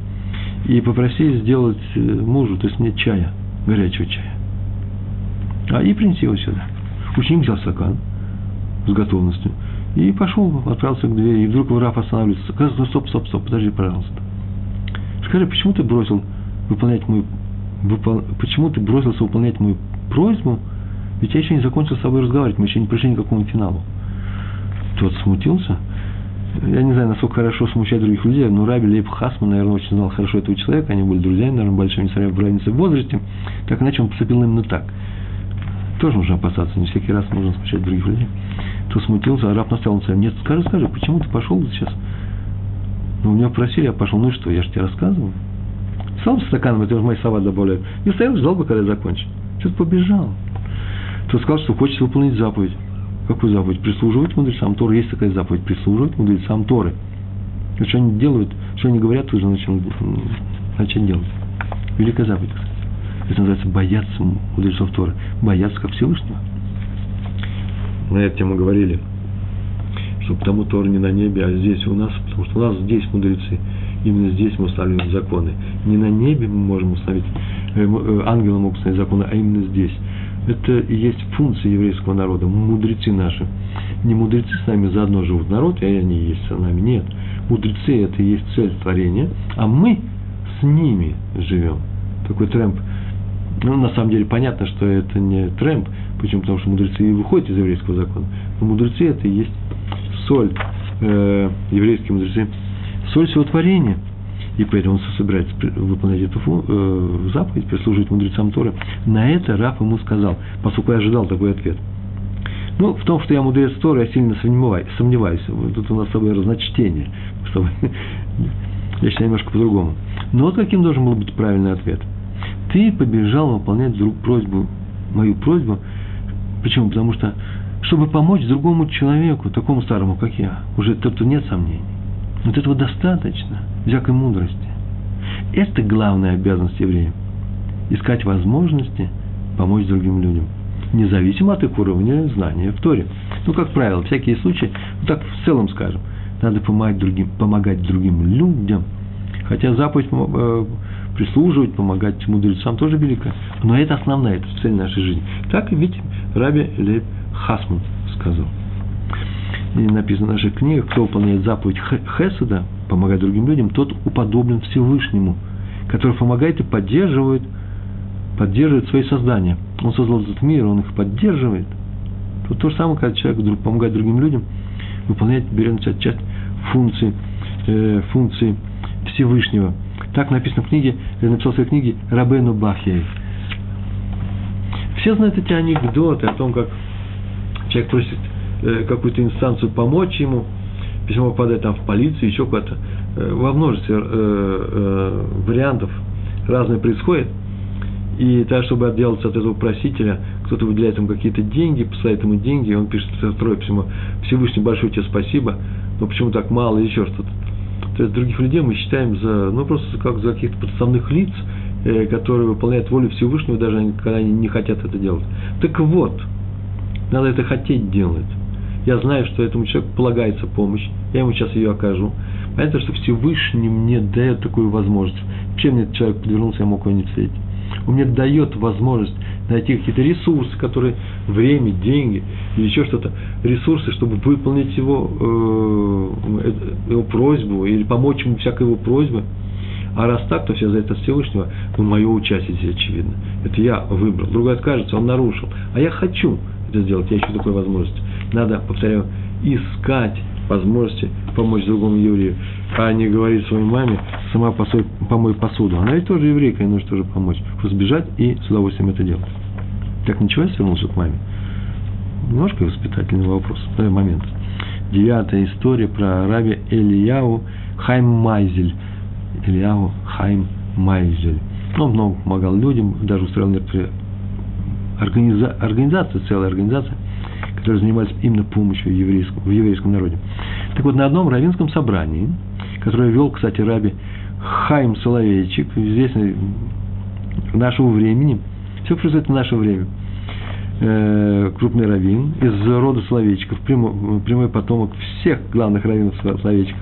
и попроси сделать э, мужу, то есть мне чая, горячего чая. А и принеси его сюда. Ученик взял стакан с готовностью и пошел, отправился к двери, и вдруг Раф останавливается. Сказал, «Ну, стоп, стоп, стоп, подожди, пожалуйста. Скажи, почему ты бросил выполнять мою выпол... почему ты бросился выполнять мою просьбу, ведь я еще не закончил с тобой разговаривать, мы еще не пришли ни к какому финалу. Тот смутился. Я не знаю, насколько хорошо смущать других людей, но Раби Лейб Хасман, наверное, очень знал хорошо этого человека, они были друзьями, наверное, большими, несмотря в разнице в возрасте. Так иначе он поступил именно так. Тоже нужно опасаться, не всякий раз нужно смущать других людей. То смутился, а раб наставил на себя. Нет, скажи, скажи, почему ты пошел сейчас? Ну, меня просили, я пошел. Ну и что, я же тебе рассказываю. Стал стаканом, это уже мои слова добавляют. И стоял, ждал бы, когда я закончу. Что-то побежал. Тот сказал, что хочет выполнить заповедь. Какую заповедь? Прислуживать мудрецам Торы. Есть такая заповедь. Прислуживать мудрецам Торы. И что они делают, что они говорят, тоже начать, начать делать. Великая заповедь, кстати. Это называется бояться мудрецов Торы. Бояться как Всевышнего. На эту тему говорили, что потому Тор не на небе, а здесь у нас, потому что у нас здесь мудрецы. Именно здесь мы устанавливаем законы. Не на небе мы можем установить, э, э, ангелы могут установить законы, а именно здесь. Это и есть функция еврейского народа, мудрецы наши. Не мудрецы с нами заодно живут народ, и они есть с нами. Нет. Мудрецы – это и есть цель творения, а мы с ними живем. Такой трэмп. Ну, на самом деле, понятно, что это не трэмп. Почему? Потому что мудрецы и выходят из еврейского закона. Но мудрецы – это и есть соль, э, еврейские мудрецы – соль всего творения. И поэтому он собирается выполнять эту э, заповедь, прислуживать мудрецам Торы. На это Раф ему сказал, поскольку я ожидал такой ответ. Ну, в том, что я мудрец Торы, я сильно сомневаюсь. сомневаюсь. Тут у нас с тобой разночтение. Я считаю немножко по-другому. Но вот каким должен был быть правильный ответ? Ты побежал выполнять друг, просьбу, мою просьбу. Почему? Потому что, чтобы помочь другому человеку, такому старому, как я, уже тут нет сомнений. Вот этого достаточно, всякой мудрости. Это главная обязанность еврея. Искать возможности помочь другим людям. Независимо от их уровня знания в Торе. Ну, как правило, всякие случаи, ну так в целом скажем, надо помогать другим, помогать другим людям. Хотя заповедь э, прислуживать, помогать мудрецам тоже велика. Но это основная, это цель нашей жизни. Так ведь Раби Леб Хасман сказал и написано в наших книгах, кто выполняет заповедь Хесада, помогать другим людям, тот уподоблен Всевышнему, который помогает и поддерживает, поддерживает свои создания. Он создал этот мир, он их поддерживает. Тут то же самое, когда человек вдруг помогает другим людям, выполняет, берет на себя часть функции, э, функции Всевышнего. Так написано в книге, я написал в своей книге Рабену Бахьяев. Все знают эти анекдоты о том, как человек просит Э, какую-то инстанцию помочь ему, письмо попадает там в полицию, еще куда-то. Э, во множестве э, вариантов разное происходит. И так, чтобы отделаться от этого просителя, кто-то выделяет ему какие-то деньги, посылает ему деньги, и он пишет второе письмо. Всевышний большое тебе спасибо, но почему так мало, или еще что-то. То есть других людей мы считаем за, ну, просто как за каких-то подставных лиц, которые выполняют волю Всевышнего, даже когда они не хотят это делать. Так вот, надо это хотеть делать я знаю, что этому человеку полагается помощь, я ему сейчас ее окажу. Понятно, что Всевышний мне дает такую возможность. Чем мне этот человек подвернулся, я мог его не встретить. Он мне дает возможность найти какие-то ресурсы, которые время, деньги или еще что-то, ресурсы, чтобы выполнить его, э, его просьбу или помочь ему всякой его просьбе. А раз так, то все за это Всевышнего, ну, мое участие здесь очевидно. Это я выбрал. Другой откажется, он нарушил. А я хочу это сделать, я ищу такой возможность надо, повторяю, искать возможности помочь другому еврею, а не говорить своей маме, сама посой, помой посуду. Она ведь тоже еврейка, ей нужно тоже помочь. Просто сбежать и с удовольствием это делать. Так ничего, я вернулся к маме. Немножко воспитательный вопрос, момент. Девятая история про раби Ильяу Хайм Майзель. Ильяу Хайм Майзель. Он много помогал людям, даже устроил некоторые организа... организации, целая организация – которые занимались именно помощью еврейскому, в еврейском народе. Так вот, на одном равинском собрании, которое вел, кстати, раби Хайм Соловейчик, известный нашего времени, Все происходит в наше время. Э, крупный раввин из рода Словечков, прямой, прямой потомок всех главных раввинов Словечков.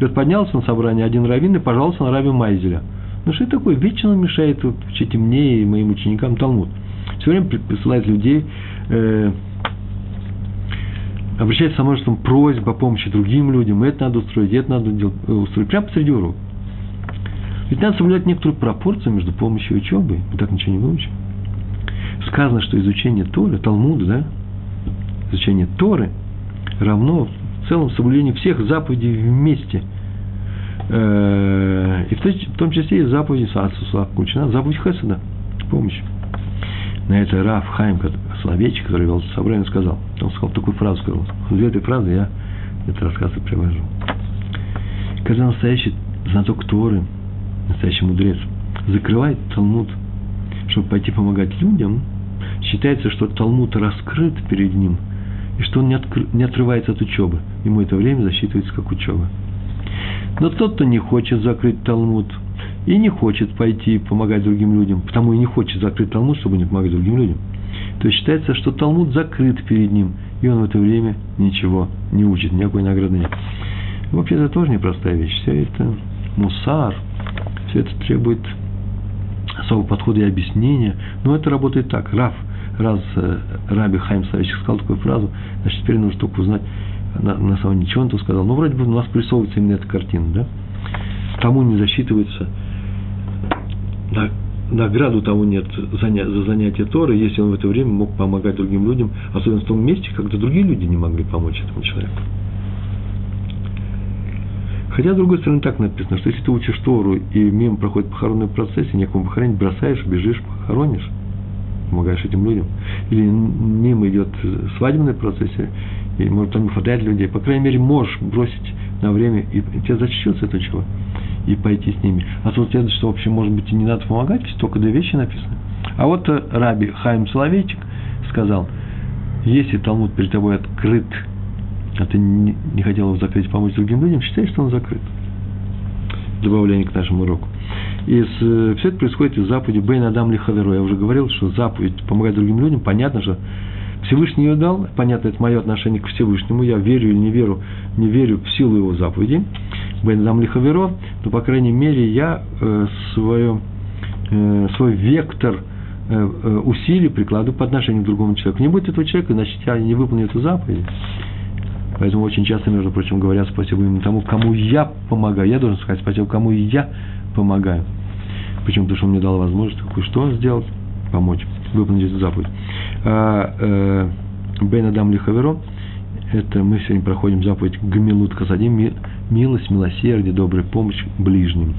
И вот поднялся на собрание один раввин и пожаловался на раби Майзеля. Ну что это такое? Вечно мешает вот, и моим ученикам Талмуд. Все время присылает людей, э, обращается со множеством просьб о помощи другим людям. Это надо устроить, это надо делать, э, устроить. Прямо посреди урока. Ведь надо соблюдать некоторую пропорцию между помощью и учебой. Мы так ничего не выучим. Сказано, что изучение Торы, Талмуда, да, изучение Торы равно в целом соблюдению всех заповедей вместе. Э, и в том числе и заповеди Саацуса включена заповедь Хесада, помощь. На это Раф Хайм Соловейчик, который вел собрание, сказал, он сказал такую фразу, сказал, две этой фразы я это рассказ и привожу. Когда настоящий знаток Торы, настоящий мудрец, закрывает Талмуд, чтобы пойти помогать людям, считается, что Талмуд раскрыт перед ним, и что он не, откры, не отрывается от учебы. Ему это время засчитывается как учеба. Но тот, кто не хочет закрыть Талмуд, и не хочет пойти помогать другим людям, потому и не хочет закрыть Талмуд, чтобы не помогать другим людям, то считается, что Талмуд закрыт перед ним, и он в это время ничего не учит, никакой награды нет. Вообще это тоже непростая вещь. Все это мусар, все это требует особого подхода и объяснения. Но это работает так. Раф, раз э, Раби Хайм Савичек сказал такую фразу, значит, теперь нужно только узнать, на, на самом деле, что он то сказал. Ну, вроде бы у нас прорисовывается именно эта картина, да? Тому не засчитывается награду того нет за занятие Торы, если он в это время мог помогать другим людям, особенно в том месте, когда другие люди не могли помочь этому человеку. Хотя, с другой стороны, так написано, что если ты учишь Тору и мимо проходит похоронный процесс, и некому похоронить, бросаешь, бежишь, похоронишь, помогаешь этим людям. Или мимо идет свадебный процесс, и, может, там не хватает людей. По крайней мере, можешь бросить на время, и тебе зачтется это чего и пойти с ними. А тут следует, что вообще, может быть, и не надо помогать, только две вещи написаны. А вот э, Раби Хайм Соловейчик сказал, если Талмуд перед тобой открыт, а ты не хотел его закрыть, помочь другим людям, считай, что он закрыт. Добавление к нашему уроку. И с, э, все это происходит из заповеди Бейн Адам Лихаверу. Я уже говорил, что заповедь помогать другим людям, понятно же, Всевышний ее дал, понятно, это мое отношение к Всевышнему, я верю или не верю, не верю в силу его заповеди, Бен Дам Лихаверо, но, по крайней мере, я э, свое, э, свой вектор э, э, усилий прикладываю по отношению к другому человеку. Не будет этого человека, значит, я не выполню эту заповедь. Поэтому очень часто, между прочим, говорят спасибо именно тому, кому я помогаю. Я должен сказать спасибо, кому я помогаю. Почему? Потому что он мне дал возможность кое-что сделать, помочь, выполнить эту заповедь. А, э, Бен Адам Лихаверо, это мы сегодня проходим заповедь Гамилут Хасадим, милость, милосердие, добрая помощь ближним.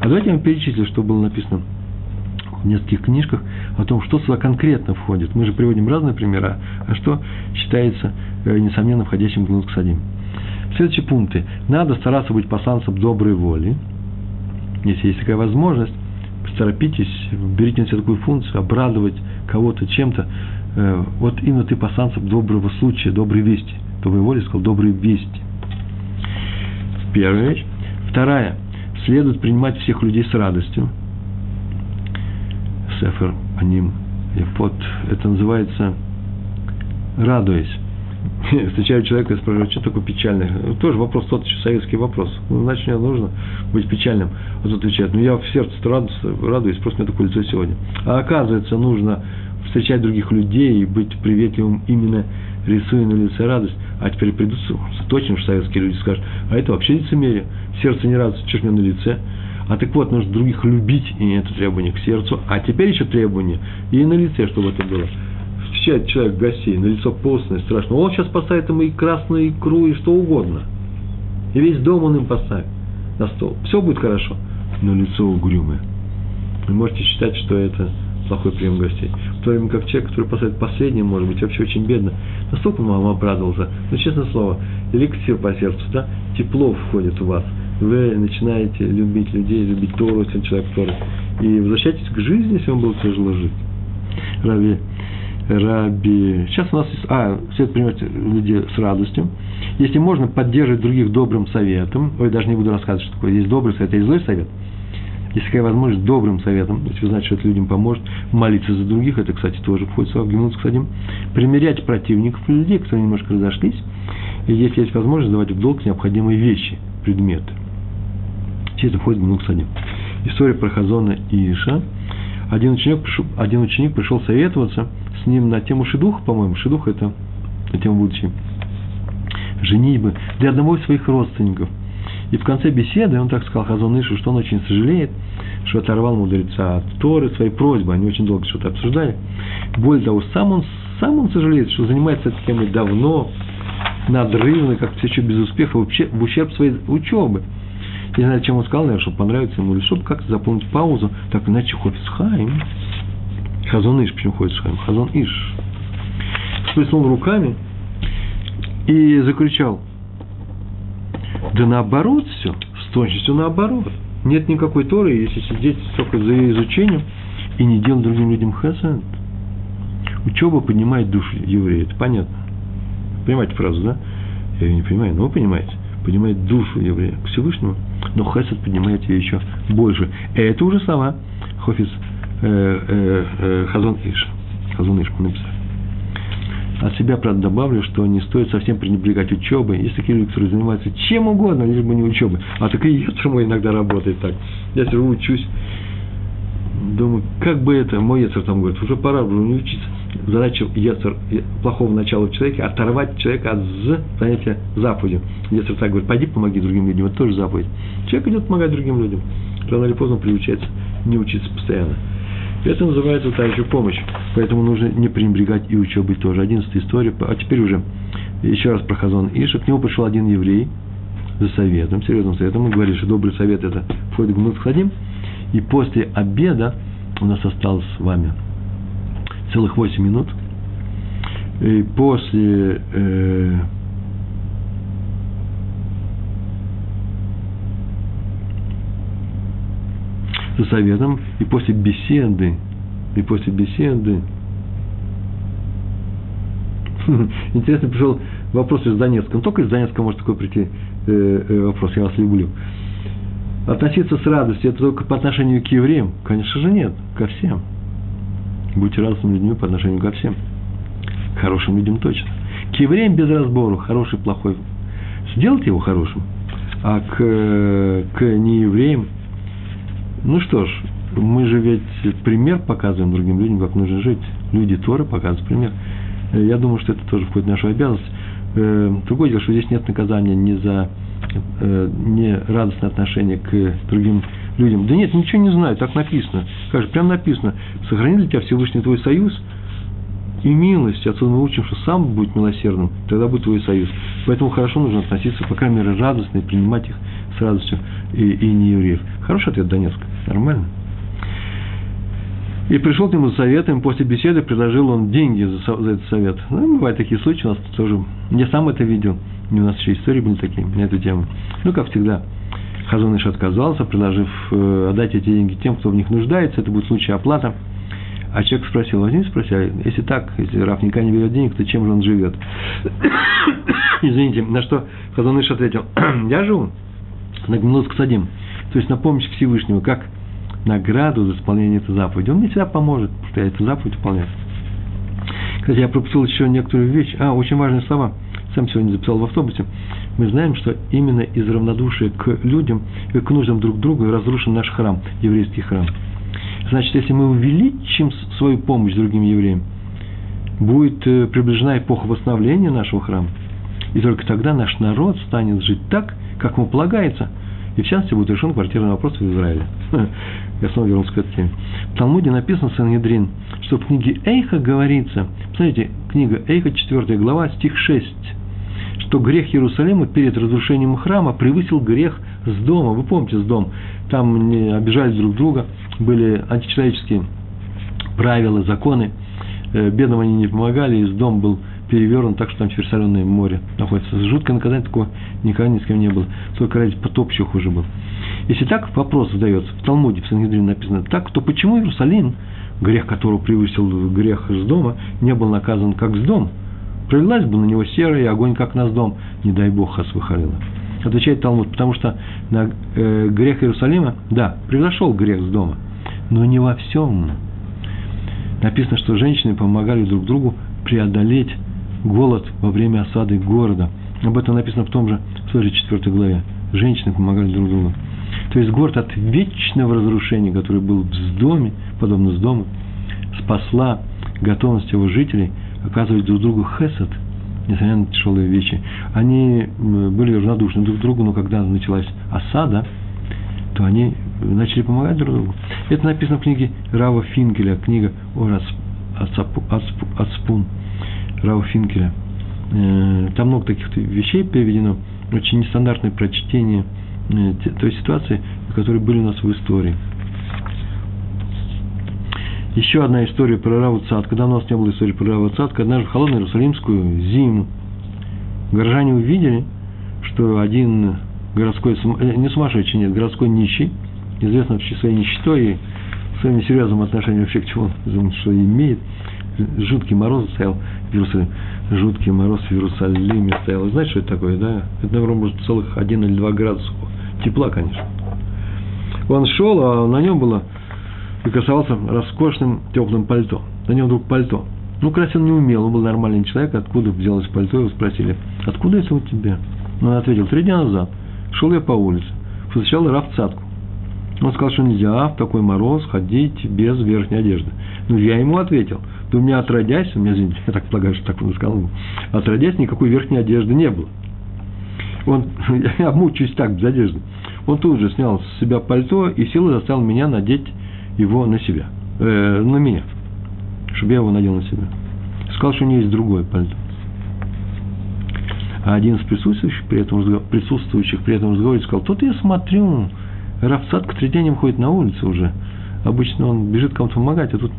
А давайте я вам перечислю, что было написано в нескольких книжках о том, что сюда конкретно входит. Мы же приводим разные примера, а что считается, э, несомненно, входящим в Гнут Ксадим. Следующие пункты. Надо стараться быть посланцем доброй воли. Если есть такая возможность, поторопитесь, берите на себя такую функцию, обрадовать кого-то чем-то. Э, вот именно ты посланцем доброго случая, доброй вести. Доброй воли сказал, доброй вести. Первая вещь. Вторая. Следует принимать всех людей с радостью. Сефер Аним Ефот. Это называется радуясь. Встречаю человека и спрашиваю, что такое печальный? Тоже вопрос тот еще советский вопрос. Ну, значит, мне нужно быть печальным. А тут отвечает, ну я в сердце радуюсь, радуюсь, просто у меня такое лицо сегодня. А оказывается, нужно встречать других людей и быть приветливым именно рисуя на лице радость, а теперь придут точно что советские люди скажут, а это вообще лицемерие, сердце не радуется, что ж мне на лице. А так вот, нужно других любить, и это требование к сердцу, а теперь еще требование и на лице, чтобы это было. Встречает человек гостей, на лицо постное, страшно. Он сейчас поставит ему и красную икру, и что угодно. И весь дом он им поставит на стол. Все будет хорошо, но лицо угрюмое. Вы можете считать, что это плохой прием гостей. В то время как человек, который поставит последним, может быть, вообще очень бедно, настолько вам обрадовался, ну, честное слово, эликсир по сердцу, да, тепло входит у вас, вы начинаете любить людей, любить Тору, если человек Торы, и возвращаетесь к жизни, если вам было тяжело жить. Раби, Раби, сейчас у нас есть, а, все принимать людей с радостью, если можно поддерживать других добрым советом, ой, даже не буду рассказывать, что такое, есть добрый совет, есть злой совет, Есть такая возможность добрым советом, если вы знаете, что это людям поможет, молиться за других, это, кстати, тоже входит в Гимнус, кстати, примерять противников людей, которые немножко разошлись, и если есть возможность, давать в долг необходимые вещи, предметы. Это входит в кстати. История про Хазона и Иша. Один ученик, один ученик пришел советоваться с ним на тему шедуха, по-моему. Шедух – это на тему будущей женитьбы для одного из своих родственников. И в конце беседы он так сказал Хазон Ишу, что он очень сожалеет, что оторвал мудреца от Торы своей просьбы. Они очень долго что-то обсуждали. Более того, сам он, сам он сожалеет, что занимается этой темой давно, надрывно, как все еще без успеха, в ущерб своей учебы. Не знаю, чем он сказал, наверное, чтобы понравиться ему, или чтобы как-то заполнить паузу, так иначе Хофис Хайм, Хазон Иш, почему Хофис Хайм? Хазон Иш. Всплеснул руками и закричал, да наоборот все, с точностью наоборот. Нет никакой Торы, если сидеть только за изучением и не делать другим людям хасад. Учеба поднимает душу еврея, это понятно. Понимаете фразу, да? Я ее не понимаю, но вы понимаете. Поднимает душу еврея к Всевышнему, но хесед поднимает ее еще больше. Это уже слова Хофиц э, э, э, Хазон Иш. Хазон Иш мы написали. От себя, правда, добавлю, что не стоит совсем пренебрегать учебой. Есть такие люди, которые занимаются чем угодно, лишь бы не учебой. А так и Ецер мой иногда работает так. Я сижу, учусь, думаю, как бы это, мой Ецер там говорит, уже пора уже не учиться. Задача Ецер, плохого начала в человеке, оторвать человека от занятия заповедью. Ецер так говорит, пойди помоги другим людям, это тоже заповедь. Человек идет помогать другим людям. Рано или поздно приучается не учиться постоянно. Это называется та еще помощь. Поэтому нужно не пренебрегать и учебой тоже. Одиннадцатая история. А теперь уже еще раз про Хазон Иша. К нему пришел один еврей за советом, серьезным советом. Он говорит, что добрый совет это входит в Хадим. И после обеда у нас осталось с вами целых 8 минут. И после э, за советом, и после беседы, и после беседы, интересно пришел вопрос из Донецка. Ну, только из Донецка может такой прийти э, э, вопрос, я вас люблю. Относиться с радостью, это только по отношению к евреям? Конечно же нет, ко всем. Будьте радостными людьми по отношению ко всем. К хорошим людям точно. К евреям без разбору, хороший, плохой. Сделайте его хорошим. А к, к неевреям ну что ж, мы же ведь пример показываем другим людям, как нужно жить. Люди Торы показывают пример. Э, я думаю, что это тоже входит в нашу обязанность. Э, другое дело, что здесь нет наказания ни за э, не радостное отношение к другим людям. Да нет, ничего не знаю, так написано. Как же, прям написано. Сохрани для тебя Всевышний твой союз и милость. Отсюда мы учим, что сам будет милосердным, тогда будет твой союз. Поэтому хорошо нужно относиться, по крайней мере, радостно и принимать их с радостью и, и не евреев. Хороший ответ Донецк. Нормально. И пришел к нему с советом, после беседы предложил он деньги за, за этот совет. Ну, бывают такие случаи, у нас тоже. Я сам это видел. У нас еще истории были такие на эту тему. Ну, как всегда, Хазон Иш отказался, предложив э, отдать эти деньги тем, кто в них нуждается. Это будет случай оплата. А человек спросил, возьми, спроси, а если так, если Раф никогда не берет денег, то чем же он живет? Извините, на что Хазон Иш ответил, я живу на Гмилус Ксадим то есть на помощь Всевышнего, как награду за исполнение этой заповеди. Он мне всегда поможет, потому что я эту заповедь выполняю. Кстати, я пропустил еще некоторую вещь. А, очень важные слова. Сам сегодня записал в автобусе. Мы знаем, что именно из равнодушия к людям и к нуждам друг друга разрушен наш храм, еврейский храм. Значит, если мы увеличим свою помощь другим евреям, будет э, приближена эпоха восстановления нашего храма. И только тогда наш народ станет жить так, как ему полагается – и в частности будет решен квартирный вопрос в Израиле. Я снова вернулся к этой теме. В Талмуде написано Сангедрин, что в книге Эйха говорится, посмотрите, книга Эйха, 4 глава, стих 6, что грех Иерусалима перед разрушением храма превысил грех с дома. Вы помните, с дом. Там не обижали друг друга, были античеловеческие правила, законы. Э, бедным они не помогали, и с дом был перевернут так, что там теперь соленое море находится. Жуткое наказание такого никогда ни с кем не было. Только ради потоп еще хуже был. Если так вопрос задается, в Талмуде, в Сангидрине написано так, то почему Иерусалим, грех которого превысил грех с дома, не был наказан как с дом? Пролилась бы на него серая, и огонь как нас дом, не дай бог, хасвахарила. Отвечает Талмуд, потому что на э, грех Иерусалима, да, произошел грех с дома, но не во всем. Написано, что женщины помогали друг другу преодолеть голод во время осады города. Об этом написано в том же, в той же 4 главе. Женщины помогали друг другу. То есть город от вечного разрушения, который был в доме, подобно с дома, спасла готовность его жителей оказывать друг другу хесед, несмотря на тяжелые вещи. Они были равнодушны друг к другу, но когда началась осада, то они начали помогать друг другу. Это написано в книге Рава Финкеля, книга о Ацпун Рава Финкеля. Э, там много таких вещей переведено, очень нестандартное прочтение э, той ситуации, которые были у нас в истории. Еще одна история про Раву Цад. Когда у нас не было истории про Раву Цад, когда в холодную Иерусалимскую зиму горожане увидели, что один городской, э, не сумасшедший, нет, городской нищий, известный вообще своей нищетой и своим серьезным отношением вообще к чему он что имеет, жуткий мороз стоял в Иерусалиме, жуткий мороз в Иерусалиме стоял. Знаете, что это такое, да? Это, наверное, может, целых один или два градуса тепла, конечно. Он шел, а на нем было и красовался роскошным теплым пальто. На нем вдруг пальто. Ну, красить он не умел, он был нормальный человек, откуда взялось пальто, его спросили, откуда это у тебя? Он ответил, три дня назад, шел я по улице, встречал равцатку. Он сказал, что нельзя в такой мороз ходить без верхней одежды. Ну, я ему ответил, да у меня отродясь, у меня, извините, я так полагаю, что так он сказал, отродясь никакой верхней одежды не было. Он, я мучаюсь так, без одежды. Он тут же снял с себя пальто и силой заставил меня надеть его на себя, э, на меня, чтобы я его надел на себя. Сказал, что у него есть другое пальто. А один из присутствующих при этом, присутствующих при этом разговоре сказал, тут я смотрю, Равцат к третьяням ходит на улице уже. Обычно он бежит кому-то помогать, а тут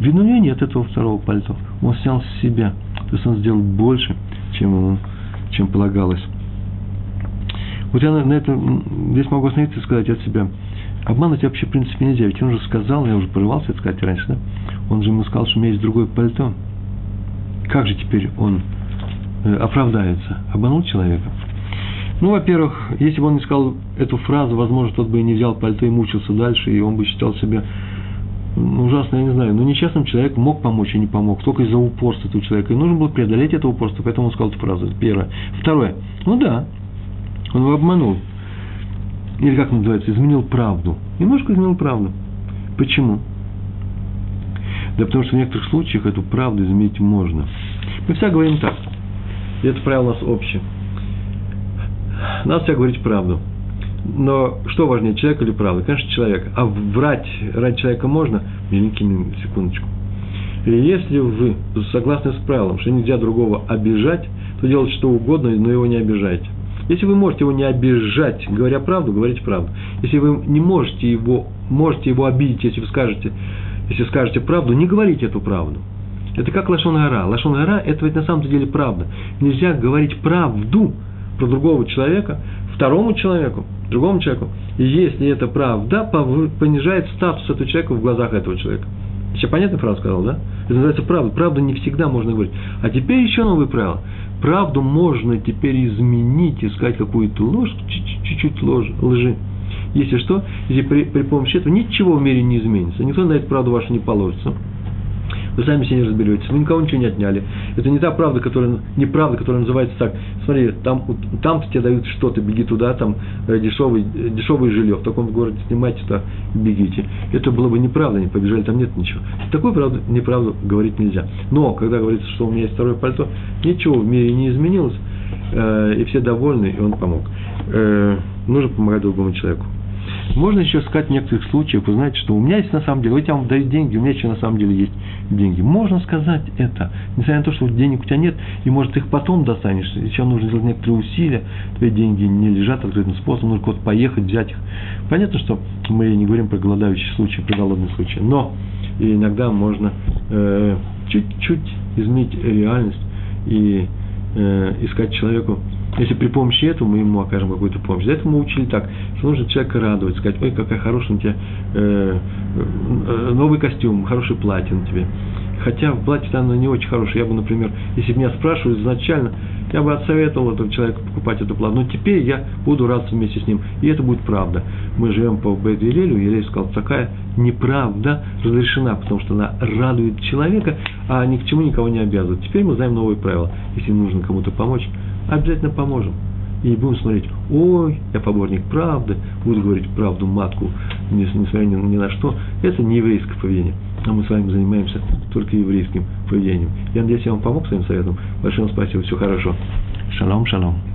видно у него нет этого второго пальто. Он снял с себя. То есть он сделал больше, чем ему, чем полагалось. Вот я на, на это, здесь могу остановиться и сказать от себя – Обмануть вообще, в принципе, нельзя. Ведь он же сказал, я уже порывался это сказать раньше, да? Он же ему сказал, что у меня есть другое пальто. Как же теперь он э, оправдается? Обманул человека? Ну, во-первых, если бы он не сказал эту фразу, возможно, тот бы и не взял пальто и мучился дальше, и он бы считал себя ну, ужасно, я не знаю, но нечестным человек мог помочь и не помог, только из-за упорства этого человека. И нужно было преодолеть это упорство, поэтому он сказал эту фразу. Первое. Второе. Ну да, он его обманул или как называется, изменил правду. Немножко изменил правду. Почему? Да потому что в некоторых случаях эту правду изменить можно. Мы всегда говорим так. И это правило у нас общее. Надо всегда говорить правду. Но что важнее, человек или правда? Конечно, человек. А врать ради человека можно? Миленькими, секундочку. И если вы согласны с правилом, что нельзя другого обижать, то делайте что угодно, но его не обижайте. Если вы можете его не обижать, говоря правду, говорите правду. Если вы не можете его, можете его обидеть, если вы скажете, если скажете правду, не говорите эту правду. Это как лашон гора. Лашон гора – это ведь на самом деле правда. Нельзя говорить правду про другого человека, второму человеку, другому человеку, если эта правда понижает статус этого человека в глазах этого человека. Сейчас понятно фразу сказал, да? Это называется правда. Правду не всегда можно говорить. А теперь еще новые правила правду можно теперь изменить и сказать какую-то ложь, чуть-чуть лжи. Если что, если при, при помощи этого ничего в мире не изменится, никто на эту правду вашу не положится. Вы сами себе не разберетесь, вы никого ничего не отняли. Это не та правда, которая, не правда, которая называется так. Смотри, там, там тебе дают что-то, беги туда, там э, дешевый, э, дешевое жилье, в таком городе снимайте туда, бегите. Это было бы неправда, не побежали, там нет ничего. Такую правду, неправду говорить нельзя. Но, когда говорится, что у меня есть второе пальто, ничего в мире не изменилось, э, и все довольны, и он помог. Э, нужно помогать другому человеку. Можно еще сказать в некоторых случаях, вы знаете, что у меня есть на самом деле, вот я вам даю деньги, у меня еще на самом деле есть деньги. Можно сказать это, несмотря на то, что денег у тебя нет, и может их потом достанешь, еще нужно сделать некоторые усилия, твои деньги не лежат открытым способом, нужно куда-то поехать, взять их. Понятно, что мы не говорим про голодающие случаи, про голодные случаи, но иногда можно э, чуть-чуть изменить реальность и э, искать человеку Если при помощи этого мы ему окажем какую-то помощь. Для этого мы учили так, что нужно человека радовать, сказать, ой, какая хорошая у тебя э, э, новый костюм, хороший платье на тебе. Хотя в платье оно не очень хорошее. Я бы, например, если меня спрашивали изначально, я бы отсоветовал этому человеку покупать эту платье. Но теперь я буду радоваться вместе с ним. И это будет правда. Мы живем по Бет Елелю, Елель сказал, такая неправда разрешена, потому что она радует человека, а ни к чему никого не обязывает. Теперь мы знаем новые правила. Если нужно кому-то помочь, обязательно поможем. И не будем смотреть, ой, я поборник правды, буду говорить правду матку, несмотря ни, ни на что. Это не еврейское поведение. А мы с вами занимаемся только еврейским поведением. Я надеюсь, я вам помог своим советом. Большое вам спасибо, все хорошо. Шалом, шалом.